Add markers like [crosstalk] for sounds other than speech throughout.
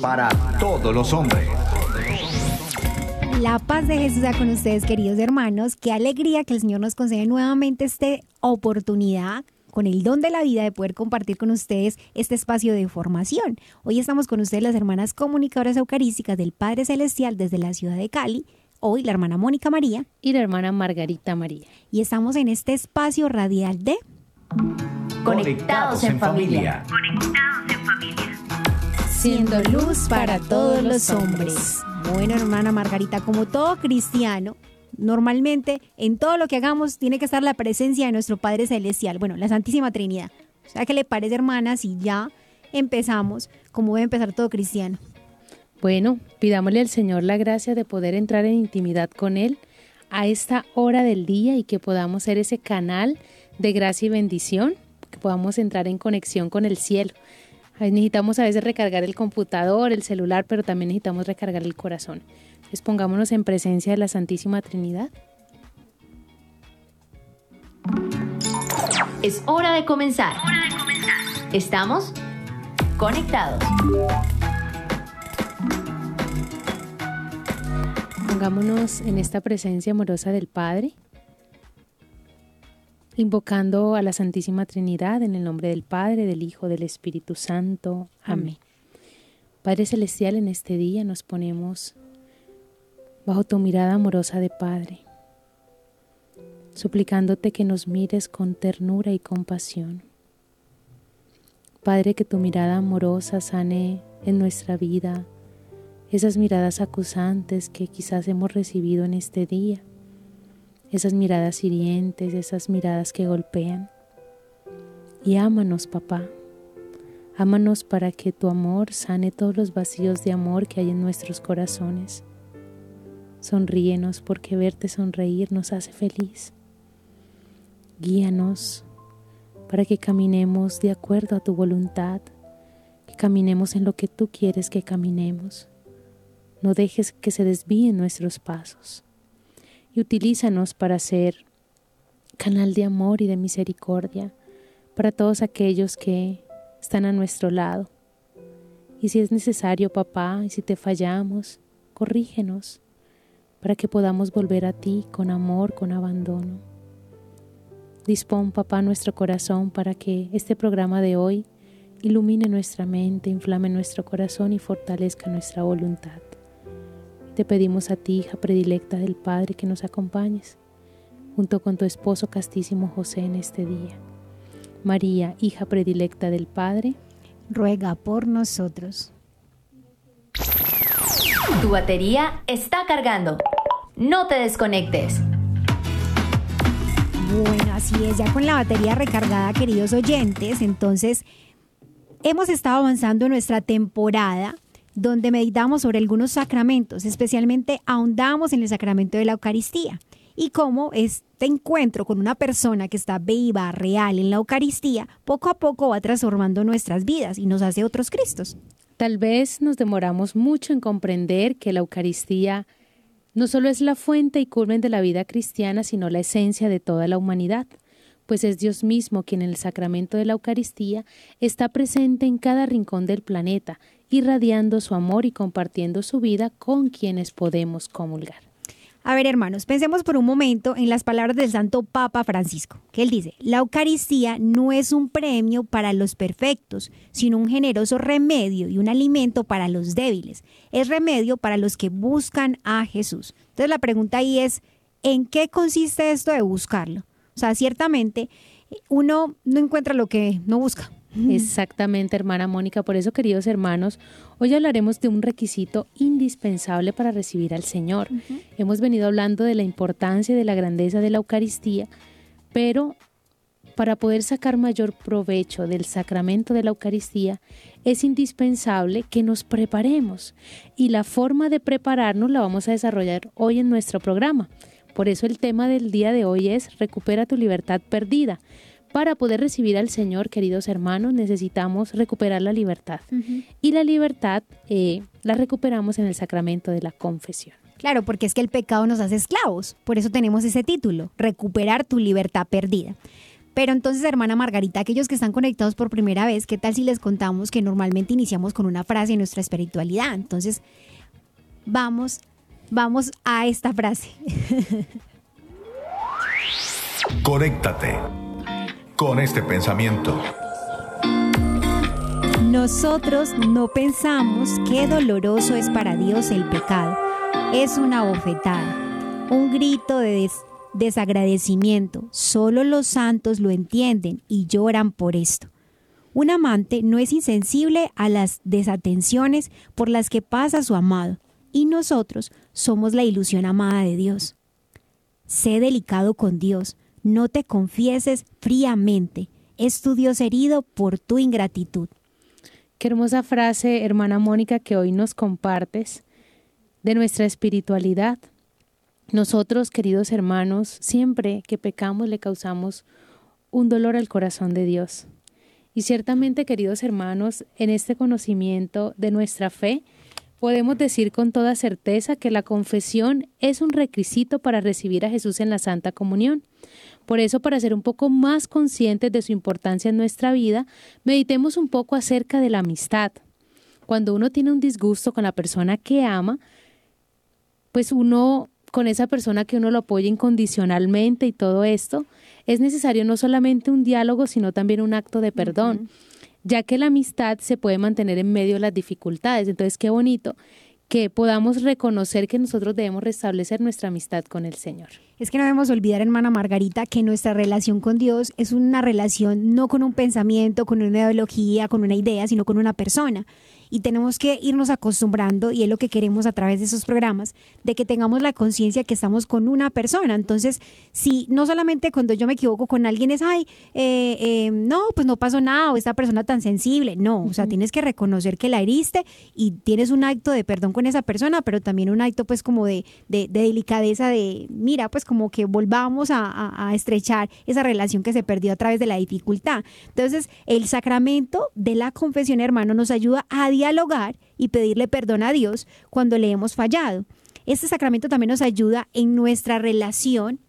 para todos los hombres. La paz de Jesús sea con ustedes, queridos hermanos. Qué alegría que el Señor nos concede nuevamente esta oportunidad con el don de la vida de poder compartir con ustedes este espacio de formación. Hoy estamos con ustedes las hermanas comunicadoras eucarísticas del Padre Celestial desde la ciudad de Cali. Hoy la hermana Mónica María. Y la hermana Margarita María. Y estamos en este espacio radial de Conectados en familia. Conectados en familia. Siendo luz para todos los hombres. Bueno, hermana Margarita, como todo cristiano, normalmente en todo lo que hagamos tiene que estar la presencia de nuestro Padre Celestial, bueno, la Santísima Trinidad. O sea, ¿qué le parece, hermana, si ya empezamos como debe empezar todo cristiano? Bueno, pidámosle al Señor la gracia de poder entrar en intimidad con Él a esta hora del día y que podamos ser ese canal de gracia y bendición, que podamos entrar en conexión con el cielo. Necesitamos a veces recargar el computador, el celular, pero también necesitamos recargar el corazón. Entonces pongámonos en presencia de la Santísima Trinidad. Es hora de comenzar. Estamos conectados. Pongámonos en esta presencia amorosa del Padre, invocando a la Santísima Trinidad en el nombre del Padre, del Hijo, del Espíritu Santo. Amén. Padre Celestial, en este día nos ponemos bajo tu mirada amorosa de Padre, suplicándote que nos mires con ternura y compasión. Padre, que tu mirada amorosa sane en nuestra vida esas miradas acusantes que quizás hemos recibido en este día, esas miradas hirientes, esas miradas que golpean. Y ámanos, papá. Ámanos para que tu amor sane todos los vacíos de amor que hay en nuestros corazones. Sonríenos porque verte sonreír nos hace feliz. Guíanos para que caminemos de acuerdo a tu voluntad, que caminemos en lo que tú quieres que caminemos. No dejes que se desvíen nuestros pasos y utilízanos para ser canal de amor y de misericordia para todos aquellos que están a nuestro lado. Y si es necesario, papá, y si te fallamos, corrígenos para que podamos volver a ti con amor, con abandono. Dispón, papá, nuestro corazón para que este programa de hoy ilumine nuestra mente, inflame nuestro corazón y fortalezca nuestra voluntad. Te pedimos a ti, hija predilecta del Padre, que nos acompañes, junto con tu esposo castísimo José en este día. María, hija predilecta del Padre, ruega por nosotros. Tu batería está cargando. No te desconectes. Bueno, así es, ya con la batería recargada, queridos oyentes, entonces hemos estado avanzando en nuestra temporada donde meditamos sobre algunos sacramentos, especialmente ahondamos en el sacramento de la Eucaristía y cómo este encuentro con una persona que está viva, real en la Eucaristía, poco a poco va transformando nuestras vidas y nos hace otros Cristos. Tal vez nos demoramos mucho en comprender que la Eucaristía no solo es la fuente y culmen de la vida cristiana, sino la esencia de toda la humanidad, pues es Dios mismo quien en el sacramento de la Eucaristía está presente en cada rincón del planeta, irradiando su amor y compartiendo su vida con quienes podemos comulgar. A ver, hermanos, pensemos por un momento en las palabras del Santo Papa Francisco, que él dice, la Eucaristía no es un premio para los perfectos, sino un generoso remedio y un alimento para los débiles. Es remedio para los que buscan a Jesús. Entonces la pregunta ahí es, ¿en qué consiste esto de buscarlo? O sea, ciertamente uno no encuentra lo que no busca. Exactamente, hermana Mónica. Por eso, queridos hermanos, hoy hablaremos de un requisito indispensable para recibir al Señor. Hemos venido hablando de la importancia y de la grandeza de la Eucaristía, pero para poder sacar mayor provecho del sacramento de la Eucaristía, es indispensable que nos preparemos. Y la forma de prepararnos la vamos a desarrollar hoy en nuestro programa. Por eso el tema del día de hoy es Recupera tu libertad perdida Para poder recibir al Señor, queridos hermanos, necesitamos recuperar la libertad. Y la libertad eh, la recuperamos en el sacramento de la confesión. Claro, porque es que el pecado nos hace esclavos. Por eso tenemos ese título, recuperar tu libertad perdida. Pero entonces, hermana Margarita, aquellos que están conectados por primera vez, ¿qué tal si les contamos que normalmente iniciamos con una frase en nuestra espiritualidad? Entonces, vamos, vamos a esta frase. Conéctate con este pensamiento. Nosotros no pensamos qué doloroso es para Dios el pecado. Es una bofetada, un grito de desagradecimiento. Solo los santos lo entienden y lloran por esto. Un amante no es insensible a las desatenciones por las que pasa su amado, y nosotros somos la ilusión amada de Dios. Sé delicado con Dios, no te confieses fríamente, es tu Dios herido por tu ingratitud. Qué hermosa frase, hermana Mónica, que hoy nos compartes de nuestra espiritualidad. Nosotros, queridos hermanos, siempre que pecamos le causamos un dolor al corazón de Dios. Y ciertamente, queridos hermanos, en este conocimiento de nuestra fe, podemos decir con toda certeza que la confesión es un requisito para recibir a Jesús en la Santa Comunión. Por eso, para ser un poco más conscientes de su importancia en nuestra vida, meditemos un poco acerca de la amistad. Cuando uno tiene un disgusto con la persona que ama, pues uno con esa persona que uno lo apoya incondicionalmente y todo esto, es necesario no solamente un diálogo, sino también un acto de perdón, ya que la amistad se puede mantener en medio de las dificultades. Entonces, qué bonito que podamos reconocer que nosotros debemos restablecer nuestra amistad con el Señor. Es que no debemos olvidar, hermana Margarita, que nuestra relación con Dios es una relación no con un pensamiento, con una ideología, con una idea, sino con una persona y tenemos que irnos acostumbrando, y es lo que queremos a través de esos programas, de que tengamos la conciencia que estamos con una persona. Entonces, si no solamente cuando yo me equivoco con alguien es, ay, eh, eh, no, pues no pasó nada, o esta persona tan sensible, no, o sea, tienes que reconocer que la heriste y tienes un acto de perdón con esa persona, pero también un acto pues como de, de, delicadeza, de, mira, pues como que volvamos a, a estrechar esa relación que se perdió a través de la dificultad. Entonces, el sacramento de la confesión, hermano, nos ayuda a dialogar y pedirle perdón a Dios cuando le hemos fallado. Este sacramento también nos ayuda en nuestra relación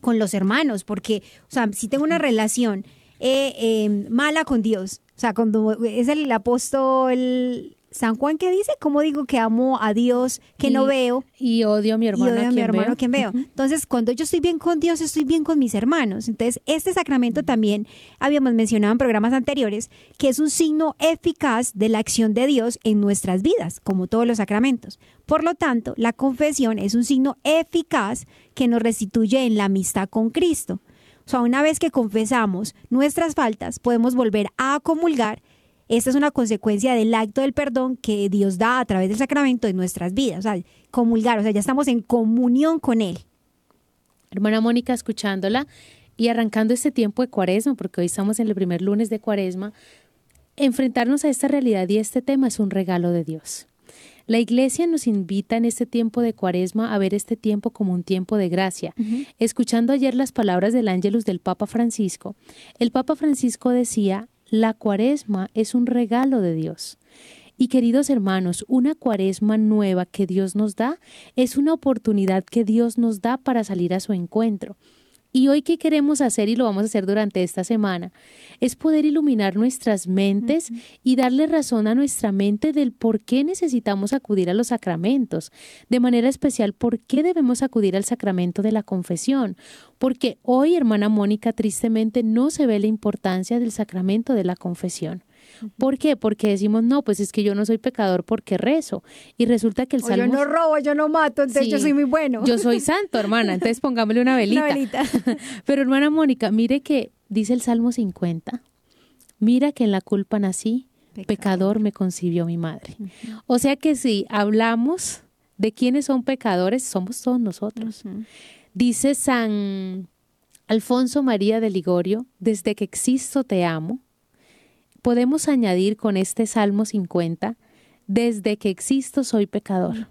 con los hermanos, porque, o sea, si tengo una relación eh, eh, mala con Dios, o sea, cuando es el apóstol San Juan que dice, ¿cómo digo que amo a Dios que no veo? Y odio a mi hermano. Y odio a, mi hermano veo. quien veo. Entonces, cuando yo estoy bien con Dios, estoy bien con mis hermanos. Entonces, este sacramento también habíamos mencionado en programas anteriores que es un signo eficaz de la acción de Dios en nuestras vidas, como todos los sacramentos. Por lo tanto, la confesión es un signo eficaz que nos restituye en la amistad con Cristo. O sea, una vez que confesamos nuestras faltas, podemos volver a comulgar esta es una consecuencia del acto del perdón que Dios da a través del sacramento en nuestras vidas. O sea, comulgar, o sea, ya estamos en comunión con Él. Hermana Mónica, escuchándola y arrancando este tiempo de cuaresma, porque hoy estamos en el primer lunes de cuaresma, enfrentarnos a esta realidad y este tema es un regalo de Dios. La iglesia nos invita en este tiempo de cuaresma a ver este tiempo como un tiempo de gracia. Escuchando ayer las palabras del ángelus del Papa Francisco, el Papa Francisco decía, la cuaresma es un regalo de Dios. Y queridos hermanos, una cuaresma nueva que Dios nos da es una oportunidad que Dios nos da para salir a su encuentro. Y hoy qué queremos hacer, y lo vamos a hacer durante esta semana, es poder iluminar nuestras mentes y darle razón a nuestra mente del por qué necesitamos acudir a los sacramentos, de manera especial por qué debemos acudir al sacramento de la confesión, porque hoy, hermana Mónica, tristemente no se ve la importancia del sacramento de la confesión. ¿Por qué? Porque decimos, no, pues es que yo no soy pecador porque rezo. Y resulta que el salmo... yo no robo, yo no mato, entonces yo soy muy bueno. Yo soy santo, hermana, entonces pongámosle una velita. Una velita. [laughs] Pero hermana Mónica, mire que dice el Salmo 50, mira que en la culpa nací, pecador, me concibió mi madre. O sea que si hablamos de quiénes son pecadores, somos todos nosotros. Dice San Alfonso María de Ligorio, desde que existo te amo, podemos añadir con este Salmo 50, desde que existo soy pecador.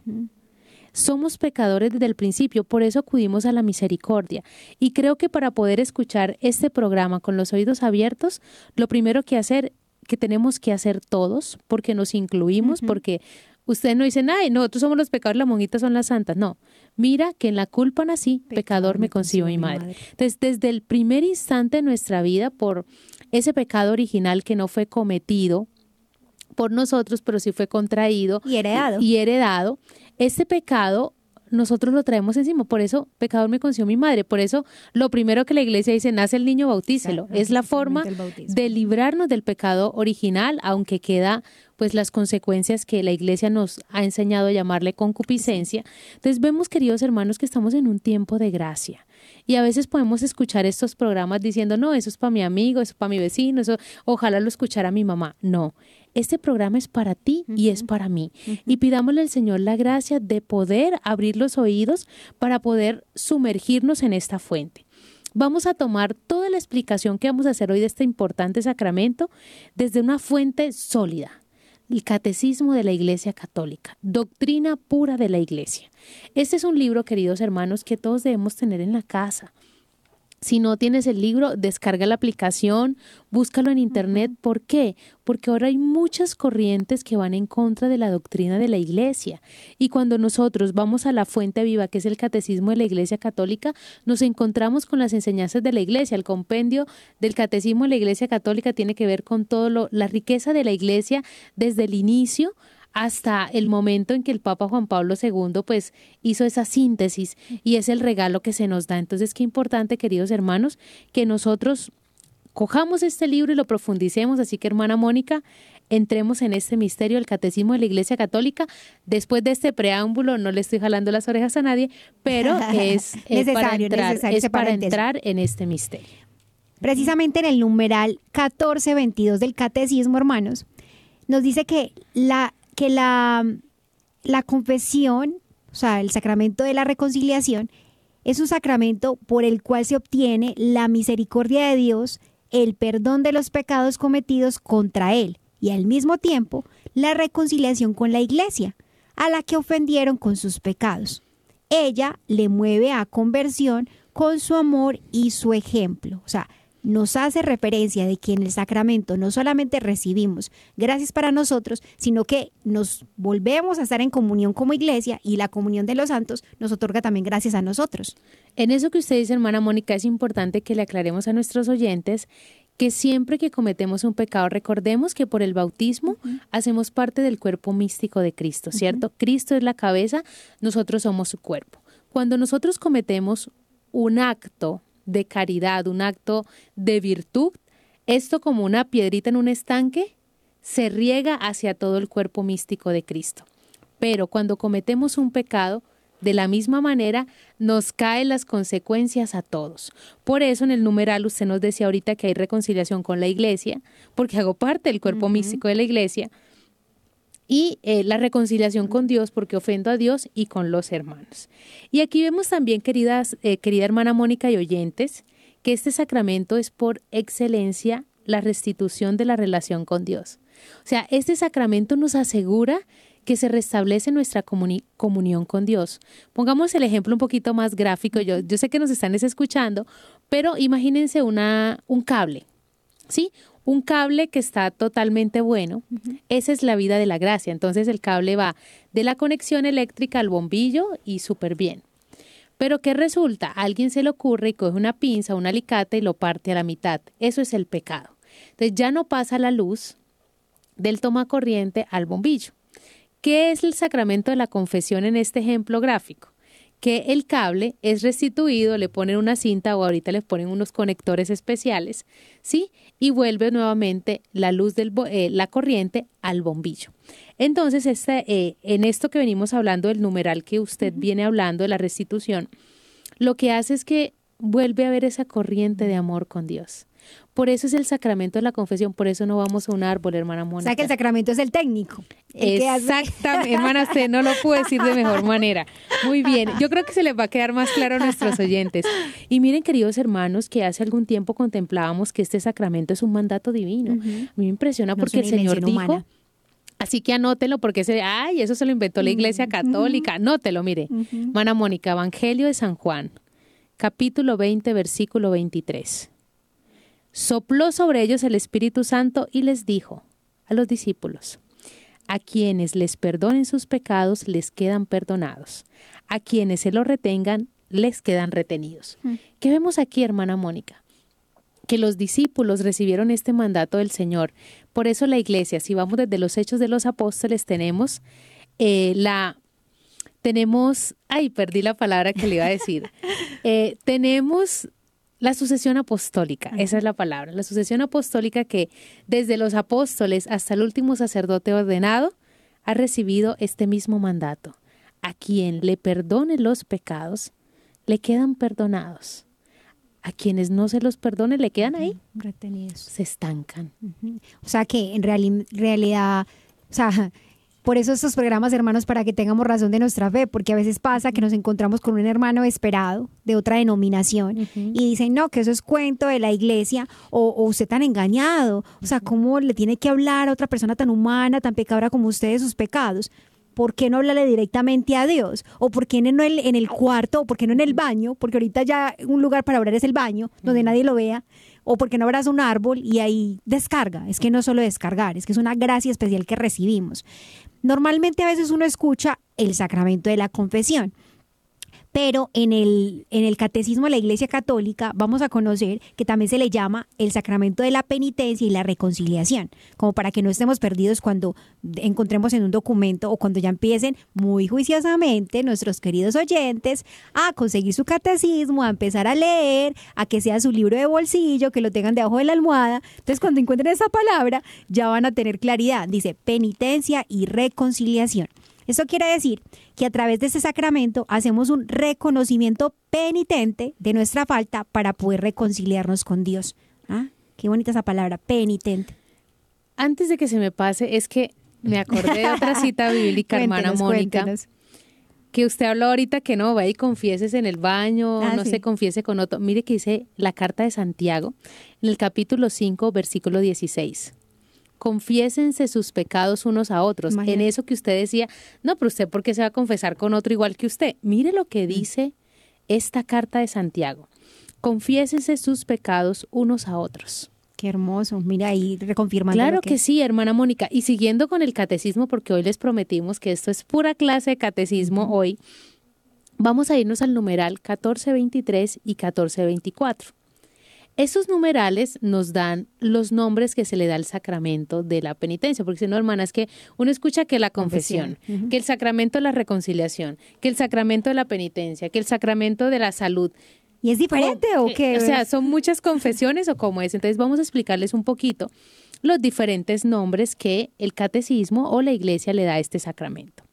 Somos pecadores desde el principio, por eso acudimos a la misericordia. Y creo que para poder escuchar este programa con los oídos abiertos, lo primero que hacer que tenemos que hacer todos, porque nos incluimos, porque Ustedes no dicen, ay, nosotros somos los pecadores, las monjitas son las santas. No, mira que en la culpa nací, pecador, me concibió mi madre. Entonces, desde el primer instante de nuestra vida, por ese pecado original que no fue cometido por nosotros, pero sí fue contraído y heredado. Y heredado, ese pecado nosotros lo traemos encima. Por eso, pecador me concibió mi madre. Por eso, lo primero que la iglesia dice, nace el niño, bautícelo. es la forma de librarnos del pecado original, aunque queda pues las consecuencias que la iglesia nos ha enseñado a llamarle concupiscencia. Entonces vemos, queridos hermanos, que estamos en un tiempo de gracia. Y a veces podemos escuchar estos programas diciendo, no, eso es para mi amigo, eso es para mi vecino, eso ojalá lo escuchara mi mamá. No, este programa es para ti y es para mí. Y pidámosle al Señor la gracia de poder abrir los oídos para poder sumergirnos en esta fuente. Vamos a tomar toda la explicación que vamos a hacer hoy de este importante sacramento desde una fuente sólida, el Catecismo de la Iglesia Católica, doctrina pura de la Iglesia. Este es un libro, queridos hermanos, que todos debemos tener en la casa. Si no tienes el libro, descarga la aplicación, búscalo en internet. ¿Por qué? Porque ahora hay muchas corrientes que van en contra de la doctrina de la Iglesia. Y cuando nosotros vamos a la fuente viva, que es el catecismo de la Iglesia Católica, nos encontramos con las enseñanzas de la Iglesia. El compendio del catecismo de la Iglesia Católica tiene que ver con todo la riqueza de la Iglesia desde el inicio hasta el momento en que el Papa Juan Pablo II pues hizo esa síntesis y es el regalo que se nos da. Entonces, qué importante, queridos hermanos, que nosotros cojamos este libro y lo profundicemos. Así que, hermana Mónica, entremos en este misterio del catecismo de la Iglesia Católica. Después de este preámbulo, no le estoy jalando las orejas a nadie, pero [laughs] es, para, entrar, es para entrar en este misterio. Precisamente en el numeral 1422 del catecismo, hermanos, nos dice que la que la, la confesión, o sea, el sacramento de la reconciliación, es un sacramento por el cual se obtiene la misericordia de Dios, el perdón de los pecados cometidos contra Él y al mismo tiempo la reconciliación con la iglesia, a la que ofendieron con sus pecados. Ella le mueve a conversión con su amor y su ejemplo. O sea, nos hace referencia de que en el sacramento no solamente recibimos gracias para nosotros, sino que nos volvemos a estar en comunión como iglesia y la comunión de los santos nos otorga también gracias a nosotros. En eso que usted dice, hermana Mónica, es importante que le aclaremos a nuestros oyentes que siempre que cometemos un pecado, recordemos que por el bautismo hacemos parte del cuerpo místico de Cristo, ¿cierto? Cristo es la cabeza, nosotros somos su cuerpo. Cuando nosotros cometemos un acto de caridad, un acto de virtud, esto como una piedrita en un estanque, se riega hacia todo el cuerpo místico de Cristo. Pero cuando cometemos un pecado, de la misma manera nos caen las consecuencias a todos. Por eso en el numeral usted nos decía ahorita que hay reconciliación con la iglesia, porque hago parte del cuerpo místico de la iglesia, y eh, la reconciliación con Dios porque ofendo a Dios y con los hermanos. Y aquí vemos también, queridas, eh, querida hermana Mónica y oyentes, que este sacramento es por excelencia la restitución de la relación con Dios. O sea, este sacramento nos asegura que se restablece nuestra comunión con Dios. Pongamos el ejemplo un poquito más gráfico. Yo, yo sé que nos están escuchando, pero imagínense una, un cable, ¿sí? Un cable que está totalmente bueno. Esa es la vida de la gracia. Entonces el cable va de la conexión eléctrica al bombillo y súper bien. Pero ¿qué resulta? A alguien se le ocurre y coge una pinza, un alicate y lo parte a la mitad. Eso es el pecado. Entonces ya no pasa la luz del toma corriente al bombillo. ¿Qué es el sacramento de la confesión en este ejemplo gráfico? Que el cable es restituido, le ponen una cinta o ahorita le ponen unos conectores especiales, ¿sí? Y vuelve nuevamente la luz de eh, la corriente al bombillo. Entonces, este, eh, en esto que venimos hablando, del numeral que usted viene hablando de la restitución, lo que hace es que vuelve a ver esa corriente de amor con Dios. Por eso es el sacramento de la confesión, por eso no vamos a un árbol, hermana Mónica. O sea que el sacramento es el técnico. Exactamente, hermana, usted no lo pudo decir de mejor manera. Muy bien, yo creo que se les va a quedar más claro a nuestros oyentes. Y miren, queridos hermanos, que hace algún tiempo contemplábamos que este sacramento es un mandato divino. A mí me impresiona porque el Señor dijo... Así que anótelo porque ese, ay, eso se lo inventó la Iglesia Católica. Anótelo, mire. Mana Mónica, Evangelio de San Juan, capítulo 20, versículo 23. Sopló sobre ellos el Espíritu Santo y les dijo a los discípulos, a quienes les perdonen sus pecados les quedan perdonados, a quienes se los retengan les quedan retenidos. ¿Qué vemos aquí, hermana Mónica? que los discípulos recibieron este mandato del Señor. Por eso la iglesia, si vamos desde los hechos de los apóstoles, tenemos eh, la... Tenemos, ay, perdí la palabra que le iba a decir. [laughs] Eh, tenemos la sucesión apostólica, esa es la palabra, la sucesión apostólica que desde los apóstoles hasta el último sacerdote ordenado ha recibido este mismo mandato. A quien le perdone los pecados, le quedan perdonados a quienes no se los perdone le quedan ahí retenidos. Se estancan. O sea que en realidad, o sea, por eso estos programas, hermanos, para que tengamos razón de nuestra fe, porque a veces pasa que nos encontramos con un hermano esperado de otra denominación y dicen, no, que eso es cuento de la iglesia o, o usted tan engañado. O sea, ¿cómo le tiene que hablar a otra persona tan humana, tan pecadora como usted de sus pecados? ¿por qué no hablarle directamente a Dios? ¿O por qué no en el, en el cuarto? ¿O por qué no en el baño? Porque ahorita ya un lugar para orar es el baño, donde nadie lo vea. ¿O por qué no abras un árbol y ahí descarga? Es que no solo descargar, es que es una gracia especial que recibimos. Normalmente a veces uno escucha el sacramento de la confesión pero en el, en el catecismo de la Iglesia Católica vamos a conocer que también se le llama el sacramento de la penitencia y la reconciliación, como para que no estemos perdidos cuando encontremos en un documento o cuando ya empiecen muy juiciosamente nuestros queridos oyentes a conseguir su catecismo, a empezar a leer, a que sea su libro de bolsillo, que lo tengan debajo de la almohada. Entonces cuando encuentren esa palabra ya van a tener claridad. Dice penitencia y reconciliación. Eso quiere decir que a través de ese sacramento hacemos un reconocimiento penitente de nuestra falta para poder reconciliarnos con Dios. ¿Ah? Qué bonita esa palabra, penitente. Antes de que se me pase, es que me acordé de otra cita [laughs] bíblica, hermana Mónica. Que usted habló ahorita que no, va y confieses en el baño, ah, no se confiese con otro. Mire que dice la carta de Santiago en el capítulo 5, versículo 16 confiésense sus pecados unos a otros. En eso que usted decía, no, pero usted, ¿por qué se va a confesar con otro igual que usted? Mire lo que dice esta carta de Santiago. Confiésense sus pecados unos a otros. Qué hermoso. Mira ahí reconfirmando. Claro que... sí, hermana Mónica. Y siguiendo con el catecismo, porque hoy les prometimos que esto es pura clase de catecismo hoy, vamos a irnos al numeral 1423 y 1424. Esos numerales nos dan los nombres que se le da al sacramento de la penitencia, porque si no, hermana, es que uno escucha que la confesión, que el sacramento de la reconciliación, que el sacramento de la penitencia, que el sacramento de la salud. ¿Y es diferente o, qué? O sea, son muchas confesiones o cómo es. Entonces vamos a explicarles un poquito los diferentes nombres que el catecismo o la iglesia le da a este sacramento.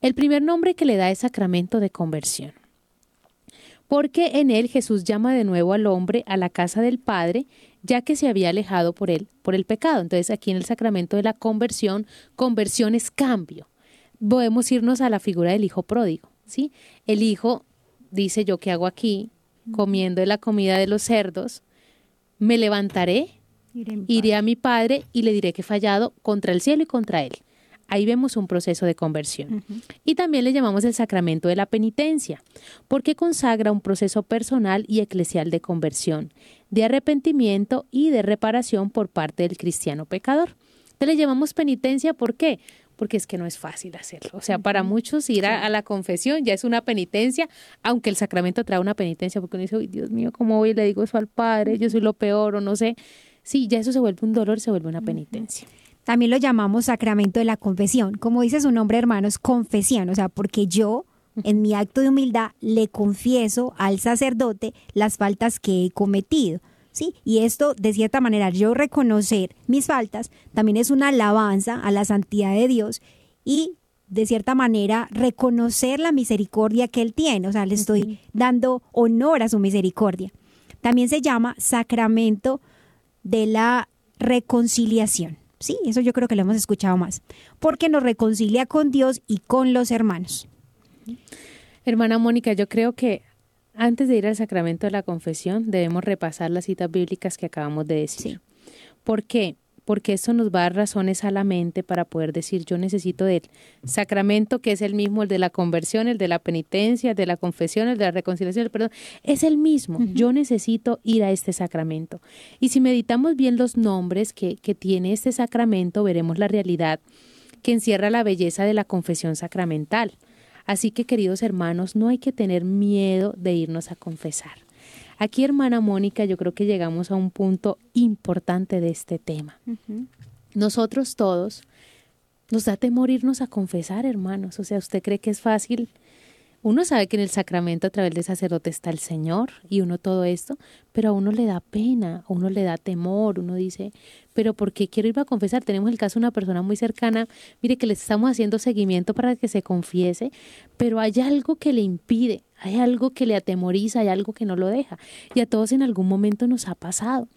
El primer nombre que le da es sacramento de conversión porque en él Jesús llama de nuevo al hombre a la casa del Padre, ya que se había alejado por él, por el pecado. Entonces aquí en el sacramento de la conversión, conversión es cambio. Podemos irnos a la figura del hijo pródigo, ¿sí? El hijo dice, yo qué hago aquí, comiendo la comida de los cerdos, me levantaré, iré a mi padre y le diré que he fallado contra el cielo y contra él. Ahí vemos un proceso de conversión. Y también le llamamos el sacramento de la penitencia, porque consagra un proceso personal y eclesial de conversión, de arrepentimiento y de reparación por parte del cristiano pecador. Entonces le llamamos penitencia, ¿por qué? Porque es que no es fácil hacerlo. O sea, para muchos ir a, la confesión ya es una penitencia, aunque el sacramento trae una penitencia, porque uno dice, Dios mío, ¿cómo voy le digo eso al Padre? Yo soy lo peor o no sé. Sí, ya eso se vuelve un dolor, se vuelve una penitencia. También lo llamamos sacramento de la confesión. Como dice su nombre, hermanos, confesión, o sea, porque yo en mi acto de humildad le confieso al sacerdote las faltas que he cometido. ¿Sí? Y esto, de cierta manera, yo reconocer mis faltas, también es una alabanza a la santidad de Dios y, de cierta manera, reconocer la misericordia que Él tiene. O sea, le estoy dando honor a su misericordia. También se llama sacramento de la reconciliación. Sí, eso yo creo que lo hemos escuchado más, porque nos reconcilia con Dios y con los hermanos. Hermana Mónica, yo creo que antes de ir al sacramento de la confesión debemos repasar las citas bíblicas que acabamos de decir. ¿Por qué? Porque esto nos va a dar razones a la mente para poder decir yo necesito del sacramento que es el mismo, el de la conversión, el de la penitencia, el de la confesión, el de la reconciliación, el perdón, es el mismo, yo necesito ir a este sacramento. Y si meditamos bien los nombres que, que tiene este sacramento, veremos la realidad que encierra la belleza de la confesión sacramental. Así que, queridos hermanos, no hay que tener miedo de irnos a confesar. Aquí, hermana Mónica, yo creo que llegamos a un punto importante de este tema. Nosotros todos nos da temor irnos a confesar, hermanos. O sea, ¿usted cree que es fácil uno sabe que en el sacramento a través del sacerdote está el Señor y uno todo esto, pero a uno le da pena, a uno le da temor, uno dice, pero ¿por qué quiero ir a confesar? Tenemos el caso de una persona muy cercana, mire que le estamos haciendo seguimiento para que se confiese, pero hay algo que le impide, hay algo que le atemoriza, hay algo que no lo deja. Y a todos en algún momento nos ha pasado.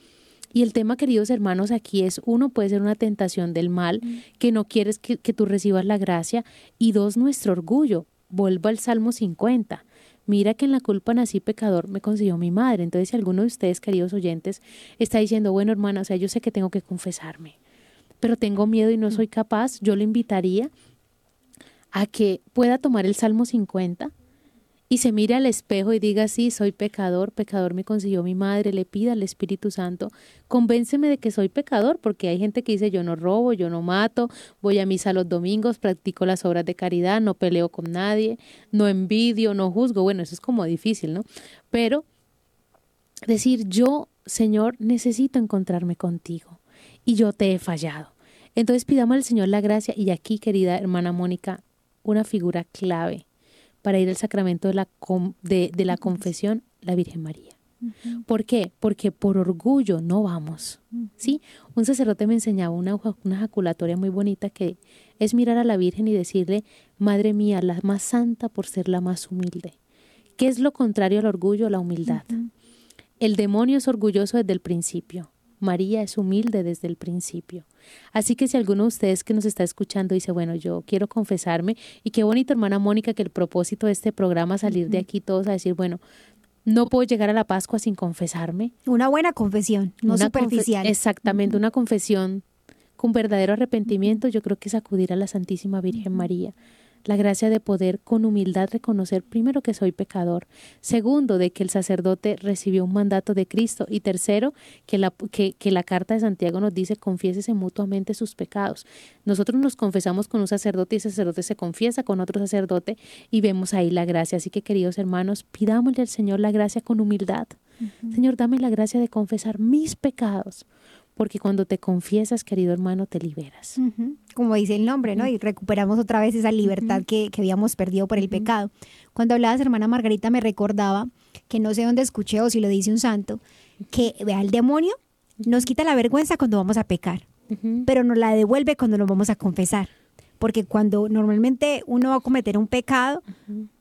Y el tema, queridos hermanos, aquí es, uno, puede ser una tentación del mal, que no quieres que, que tú recibas la gracia, y dos, nuestro orgullo vuelvo al Salmo 50. Mira que en la culpa nací pecador, me consiguió mi madre. Entonces, si alguno de ustedes, queridos oyentes, está diciendo, bueno, hermana, o sea, yo sé que tengo que confesarme, pero tengo miedo y no soy capaz, yo le invitaría a que pueda tomar el Salmo 50 y se mire al espejo y diga, sí, soy pecador, pecador me consiguió mi madre, le pida al Espíritu Santo, convénceme de que soy pecador, porque hay gente que dice, yo no robo, yo no mato, voy a misa los domingos, practico las obras de caridad, no peleo con nadie, no envidio, no juzgo, bueno, eso es como difícil, ¿no? Pero decir, yo, Señor, necesito encontrarme contigo y yo te he fallado. Entonces pidamos al Señor la gracia y aquí, querida hermana Mónica, una figura clave para ir al sacramento de la, de, la confesión, la Virgen María. ¿Por qué? Porque por orgullo no vamos. ¿sí? Un sacerdote me enseñaba una, una ejaculatoria muy bonita que es mirar a la Virgen y decirle, Madre mía, la más santa por ser la más humilde. ¿Qué es lo contrario al orgullo? La humildad. El demonio es orgulloso desde el principio. María es humilde desde el principio. Así que si alguno de ustedes que nos está escuchando dice, bueno, yo quiero confesarme, y qué bonito, hermana Mónica, que el propósito de este programa salir de aquí todos a decir, bueno, no puedo llegar a la Pascua sin confesarme. Una buena confesión, no superficial. Exactamente, una confesión con verdadero arrepentimiento, yo creo que es acudir a la Santísima Virgen María la gracia de poder con humildad reconocer primero que soy pecador, segundo de que el sacerdote recibió un mandato de Cristo y tercero que la, que, que la carta de Santiago nos dice confiésese mutuamente sus pecados. Nosotros nos confesamos con un sacerdote y ese sacerdote se confiesa con otro sacerdote y vemos ahí la gracia. Así que queridos hermanos, pidámosle al Señor la gracia con humildad. Señor, dame la gracia de confesar mis pecados porque cuando te confiesas, querido hermano, te liberas. Como dice el nombre, ¿no? Y recuperamos otra vez esa libertad que, habíamos perdido por el pecado. Cuando hablabas, hermana Margarita, me recordaba que no sé dónde escuché o si lo dice un santo, que vea, el demonio nos quita la vergüenza cuando vamos a pecar, pero nos la devuelve cuando nos vamos a confesar. Porque cuando normalmente uno va a cometer un pecado,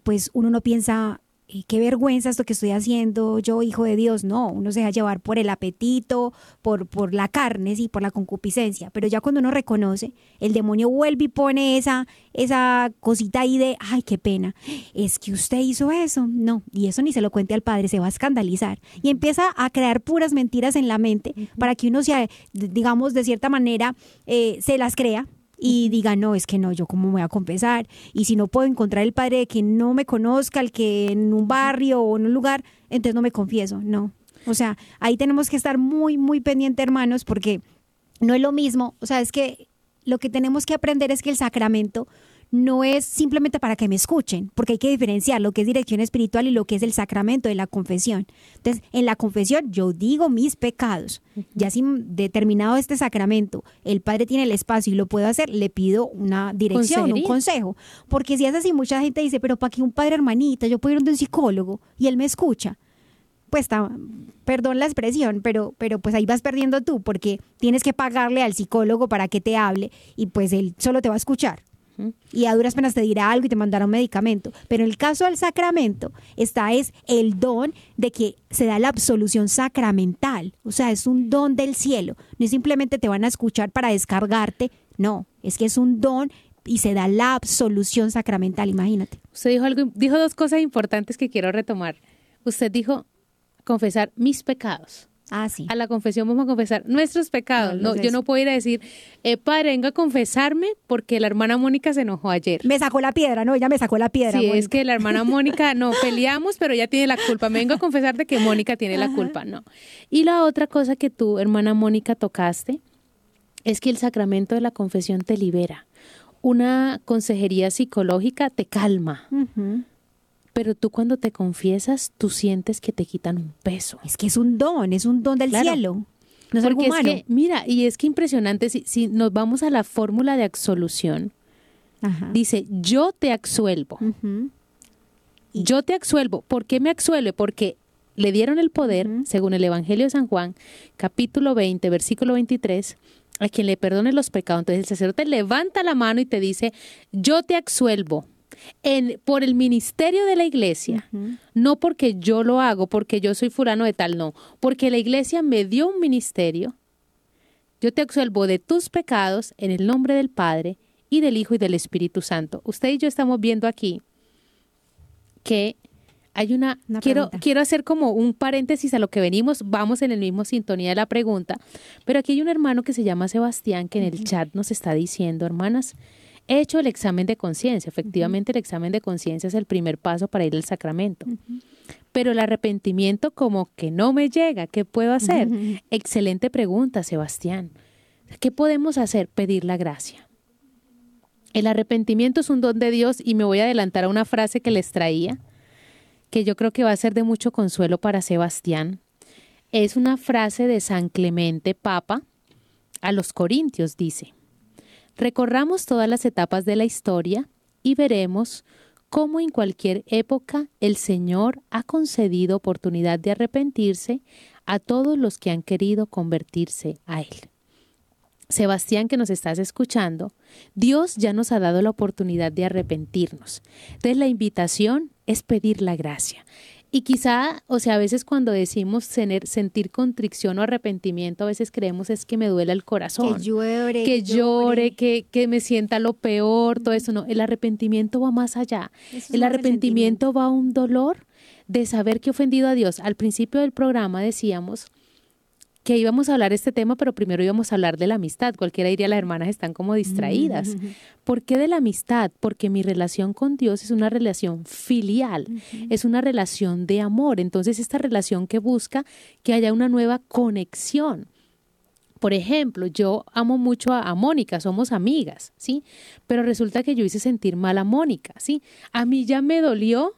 pues uno no piensa, qué vergüenza esto que estoy haciendo yo, hijo de Dios. No, uno se deja llevar por el apetito, por, por la carne, sí, por la concupiscencia. Pero ya cuando uno reconoce, el demonio vuelve y pone esa, esa cosita ahí de, ay, qué pena, es que usted hizo eso. No, y eso ni se lo cuente al padre, se va a escandalizar. Y empieza a crear puras mentiras en la mente para que uno sea, digamos, de cierta manera, eh, se las crea y diga, no, es que no, yo cómo me voy a confesar. Y si no puedo encontrar el padre que no me conozca, el que en un barrio o en un lugar, entonces no me confieso, no. O sea, ahí tenemos que estar muy, muy pendientes, hermanos, porque no es lo mismo. O sea, es que lo que tenemos que aprender es que el sacramento no es simplemente para que me escuchen, porque hay que diferenciar lo que es dirección espiritual y lo que es el sacramento de la confesión. Entonces, en la confesión yo digo mis pecados. Ya sin determinado este sacramento, el Padre tiene el espacio y lo puedo hacer, le pido una dirección, un consejo. Porque si es así, mucha gente dice, pero ¿para qué un padre hermanita? Yo puedo ir a un psicólogo y él me escucha pues perdón la expresión, pero, pero pues ahí vas perdiendo tú, porque tienes que pagarle al psicólogo para que te hable y pues él solo te va a escuchar y a duras penas te dirá algo y te mandará un medicamento. Pero en el caso del sacramento está es el don de que se da la absolución sacramental, o sea, es un don del cielo, no es simplemente te van a escuchar para descargarte, no, es que es un don y se da la absolución sacramental, imagínate. Usted dijo algo, dijo dos cosas importantes que quiero retomar. Usted dijo confesar mis pecados. Ah, sí. A la confesión vamos a confesar nuestros pecados. No, yo no puedo ir a decir, eh, padre, venga a confesarme porque la hermana Mónica se enojó ayer. Me sacó la piedra, no, ella me sacó la piedra. Sí, es que la hermana [laughs] Mónica, no, peleamos, pero ella tiene la culpa. Me vengo a confesarte que Mónica tiene la culpa, no. Y la otra cosa que tú, hermana Mónica, tocaste es que el sacramento de la confesión te libera. Una consejería psicológica te calma. Pero tú cuando te confiesas, tú sientes que te quitan un peso. Es que es un don, es un don del Claro. cielo. No es algo es humano. que, mira, y es que impresionante, si, si nos vamos a la fórmula de absolución, Ajá. dice, yo te absuelvo. Yo te absuelvo. ¿Por qué me absuelve? Porque le dieron el poder, según el Evangelio de San Juan, capítulo 20, versículo 23, a quien le perdone los pecados. Entonces el sacerdote levanta la mano y te dice, yo te absuelvo en, por el ministerio de la iglesia. No porque yo lo hago, porque yo soy fulano de tal, no. Porque la iglesia me dio un ministerio. Yo te absuelvo de tus pecados en el nombre del Padre y del Hijo y del Espíritu Santo. Usted y yo estamos viendo aquí que hay una... Una quiero, quiero hacer como un paréntesis a lo que venimos. Vamos en el mismo sintonía de la pregunta. Pero aquí hay un hermano que se llama Sebastián que en el chat nos está diciendo, hermanas, he hecho el examen de conciencia. Efectivamente, el examen de conciencia es el primer paso para ir al sacramento. Pero el arrepentimiento como que no me llega. ¿Qué puedo hacer? Excelente pregunta, Sebastián. ¿Qué podemos hacer? Pedir la gracia. El arrepentimiento es un don de Dios y me voy a adelantar a una frase que les traía, que yo creo que va a ser de mucho consuelo para Sebastián. Es una frase de San Clemente Papa a los Corintios, dice, recorramos todas las etapas de la historia y veremos cómo en cualquier época el Señor ha concedido oportunidad de arrepentirse a todos los que han querido convertirse a Él. Sebastián, que nos estás escuchando, Dios ya nos ha dado la oportunidad de arrepentirnos. Entonces la invitación es pedir la gracia. Y quizá, o sea, a veces cuando decimos tener, sentir contrición o arrepentimiento, a veces creemos es que me duela el corazón Que llore. que llore, que, que me sienta lo peor, todo eso. No, el arrepentimiento va más allá. Eso el arrepentimiento va a un dolor de saber que he ofendido a Dios. Al principio del programa decíamos que íbamos a hablar de este tema, pero primero íbamos a hablar de la amistad. Cualquiera diría, las hermanas están como distraídas. ¿Por qué de la amistad? Porque mi relación con Dios es una relación filial, es una relación de amor. Entonces, esta relación que busca que haya una nueva conexión. Por ejemplo, yo amo mucho a, a Mónica, somos amigas, ¿sí? Pero resulta que yo hice sentir mal a Mónica, ¿sí? A mí ya me dolió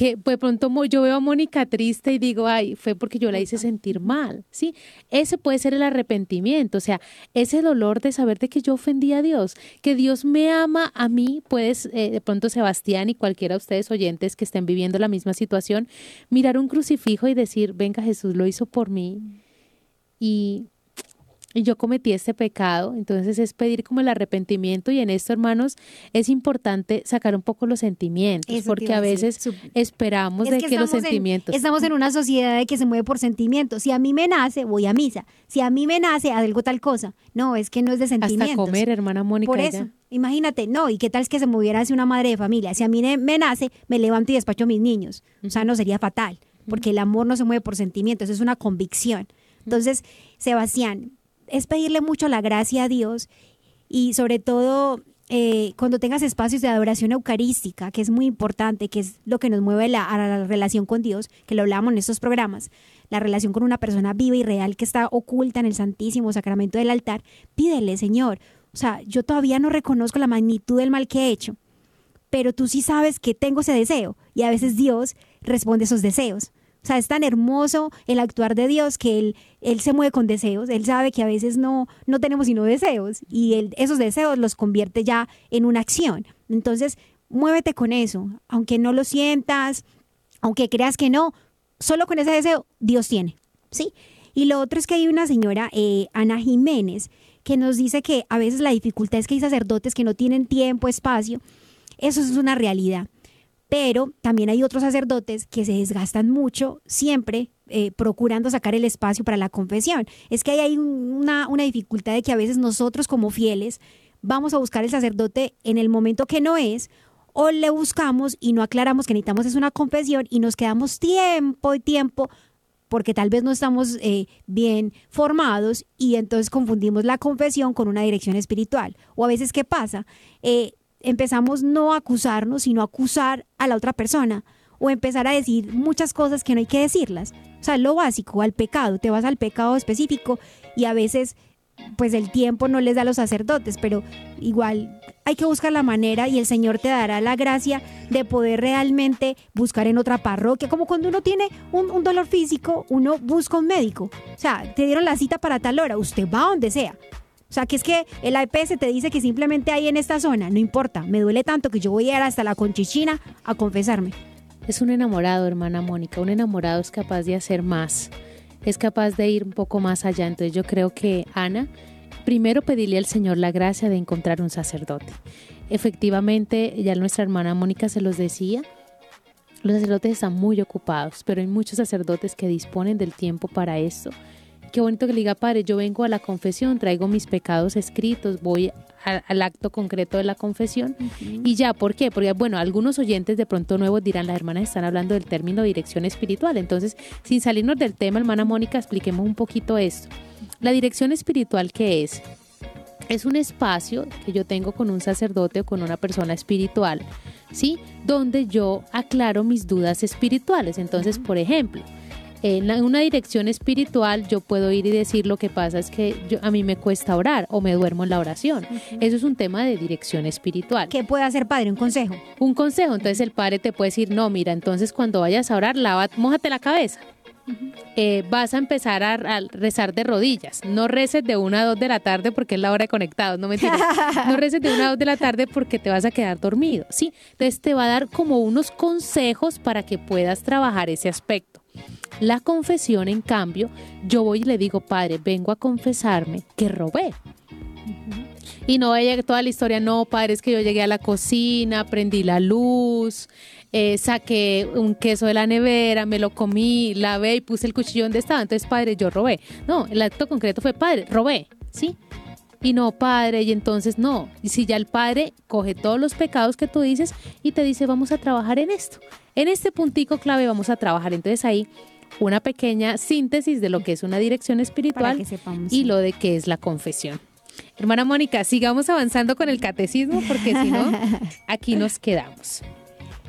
que de pronto yo veo a Mónica triste y digo, ay, fue porque yo la hice sentir mal, ¿sí? Ese puede ser el arrepentimiento, o sea, ese dolor de saber de que yo ofendí a Dios, que Dios me ama a mí, puedes, eh, de pronto Sebastián y cualquiera de ustedes oyentes que estén viviendo la misma situación, mirar un crucifijo y decir, venga, Jesús lo hizo por mí y y yo cometí este pecado, entonces es pedir como el arrepentimiento y en esto, hermanos, es importante sacar un poco los sentimientos, Eso porque a veces esperamos Es de que que, los en- sentimientos... estamos en una sociedad de que se mueve por sentimientos. Si a mí me nace, voy a misa. Si a mí me nace, algo tal cosa. No, es que no es de sentimientos. hasta comer, hermana Mónica. Por eso, imagínate, no, ¿y qué tal es que se moviera hacia una madre de familia? Si a mí me nace, me levanto y despacho a mis niños. O sea, no sería fatal, porque el amor no se mueve por sentimientos, es una convicción. Entonces, Sebastián, es pedirle mucho la gracia a Dios y sobre todo eh, cuando tengas espacios de adoración eucarística, que es muy importante, que es lo que nos mueve la- a la relación con Dios, que lo hablamos en estos programas, la relación con una persona viva y real que está oculta en el Santísimo Sacramento del altar, pídele, Señor. O sea, yo todavía no reconozco la magnitud del mal que he hecho, pero tú sí sabes que tengo ese deseo y a veces Dios responde esos deseos. O sea, es tan hermoso el actuar de Dios que Él, él se mueve con deseos. Él sabe que a veces no, no tenemos sino deseos y él, esos deseos los convierte ya en una acción. Entonces, muévete con eso. Aunque no lo sientas, aunque creas que no, solo con ese deseo Dios tiene. ¿Sí? Y lo otro es que hay una señora, eh, Ana Jiménez, que nos dice que a veces la dificultad es que hay sacerdotes que no tienen tiempo, espacio. Eso es una realidad pero también hay otros sacerdotes que se desgastan mucho siempre eh, procurando sacar el espacio para la confesión. Es que ahí hay un- una, una dificultad de que a veces nosotros como fieles vamos a buscar el sacerdote en el momento que no es o le buscamos y no aclaramos que necesitamos es una confesión y nos quedamos tiempo y tiempo porque tal vez no estamos eh, bien formados y entonces confundimos la confesión con una dirección espiritual. O a veces, ¿qué pasa? Eh, empezamos no a acusarnos, sino a acusar a la otra persona o empezar a decir muchas cosas que no hay que decirlas. O sea, lo básico, al pecado, te vas al pecado específico y a veces pues el tiempo no les da a los sacerdotes, pero igual hay que buscar la manera y el Señor te dará la gracia de poder realmente buscar en otra parroquia, como cuando uno tiene un, dolor físico, uno busca un médico. O sea, te dieron la cita para tal hora, usted va donde sea. O sea, que es que el APS te dice que simplemente hay en esta zona, no importa, me duele tanto que yo voy a ir hasta la conchichina a confesarme. Es un enamorado, hermana Mónica, un enamorado es capaz de hacer más es capaz de ir un poco más allá. Entonces yo creo que Ana, primero pedirle al Señor la gracia de encontrar un sacerdote. Efectivamente, ya nuestra hermana Mónica se los decía, los sacerdotes están muy ocupados, pero hay muchos sacerdotes que disponen del tiempo para esto Qué bonito que le diga, padre, yo vengo a la confesión, traigo mis pecados escritos, voy al acto concreto de la confesión y ya, ¿por qué? Porque, bueno, algunos oyentes de pronto nuevos dirán, las hermanas están hablando del término dirección espiritual. Entonces, sin salirnos del tema, hermana Mónica, expliquemos un poquito esto. La dirección espiritual, ¿qué es? Es un espacio que yo tengo con un sacerdote o con una persona espiritual, ¿sí? Donde yo aclaro mis dudas espirituales. Entonces, por ejemplo, en una dirección espiritual yo puedo ir y decir lo que pasa es que yo, a mí me cuesta orar o me duermo en la oración. Eso es un tema de dirección espiritual. ¿Qué puede hacer padre? Un consejo. Un consejo. Entonces el padre te puede decir, no, mira, entonces cuando vayas a orar, lava, mójate la cabeza. Eh, vas a empezar a, rezar de rodillas. No reces de una a dos de la tarde porque es la hora de conectados, no me entiendes. [laughs] No reces de una a dos de la tarde porque te vas a quedar dormido, ¿sí? Entonces te va a dar como unos consejos para que puedas trabajar ese aspecto. La confesión, en cambio, yo voy y le digo, padre, vengo a confesarme que robé. Y no vaya toda la historia, no, padre, es que yo llegué a la cocina, prendí la luz, eh, saqué un queso de la nevera, me lo comí, lavé y puse el cuchillo donde estaba. Entonces, padre, yo robé. No, el acto concreto fue, padre, robé, ¿sí? Y no, padre, y entonces no. Y si ya el padre coge todos los pecados que tú dices y te dice, vamos a trabajar en esto. En este puntico clave vamos a trabajar. Entonces ahí una pequeña síntesis de lo que es una dirección espiritual y lo de qué es la confesión. Hermana Mónica, sigamos avanzando con el catecismo porque si no, [laughs] aquí nos quedamos.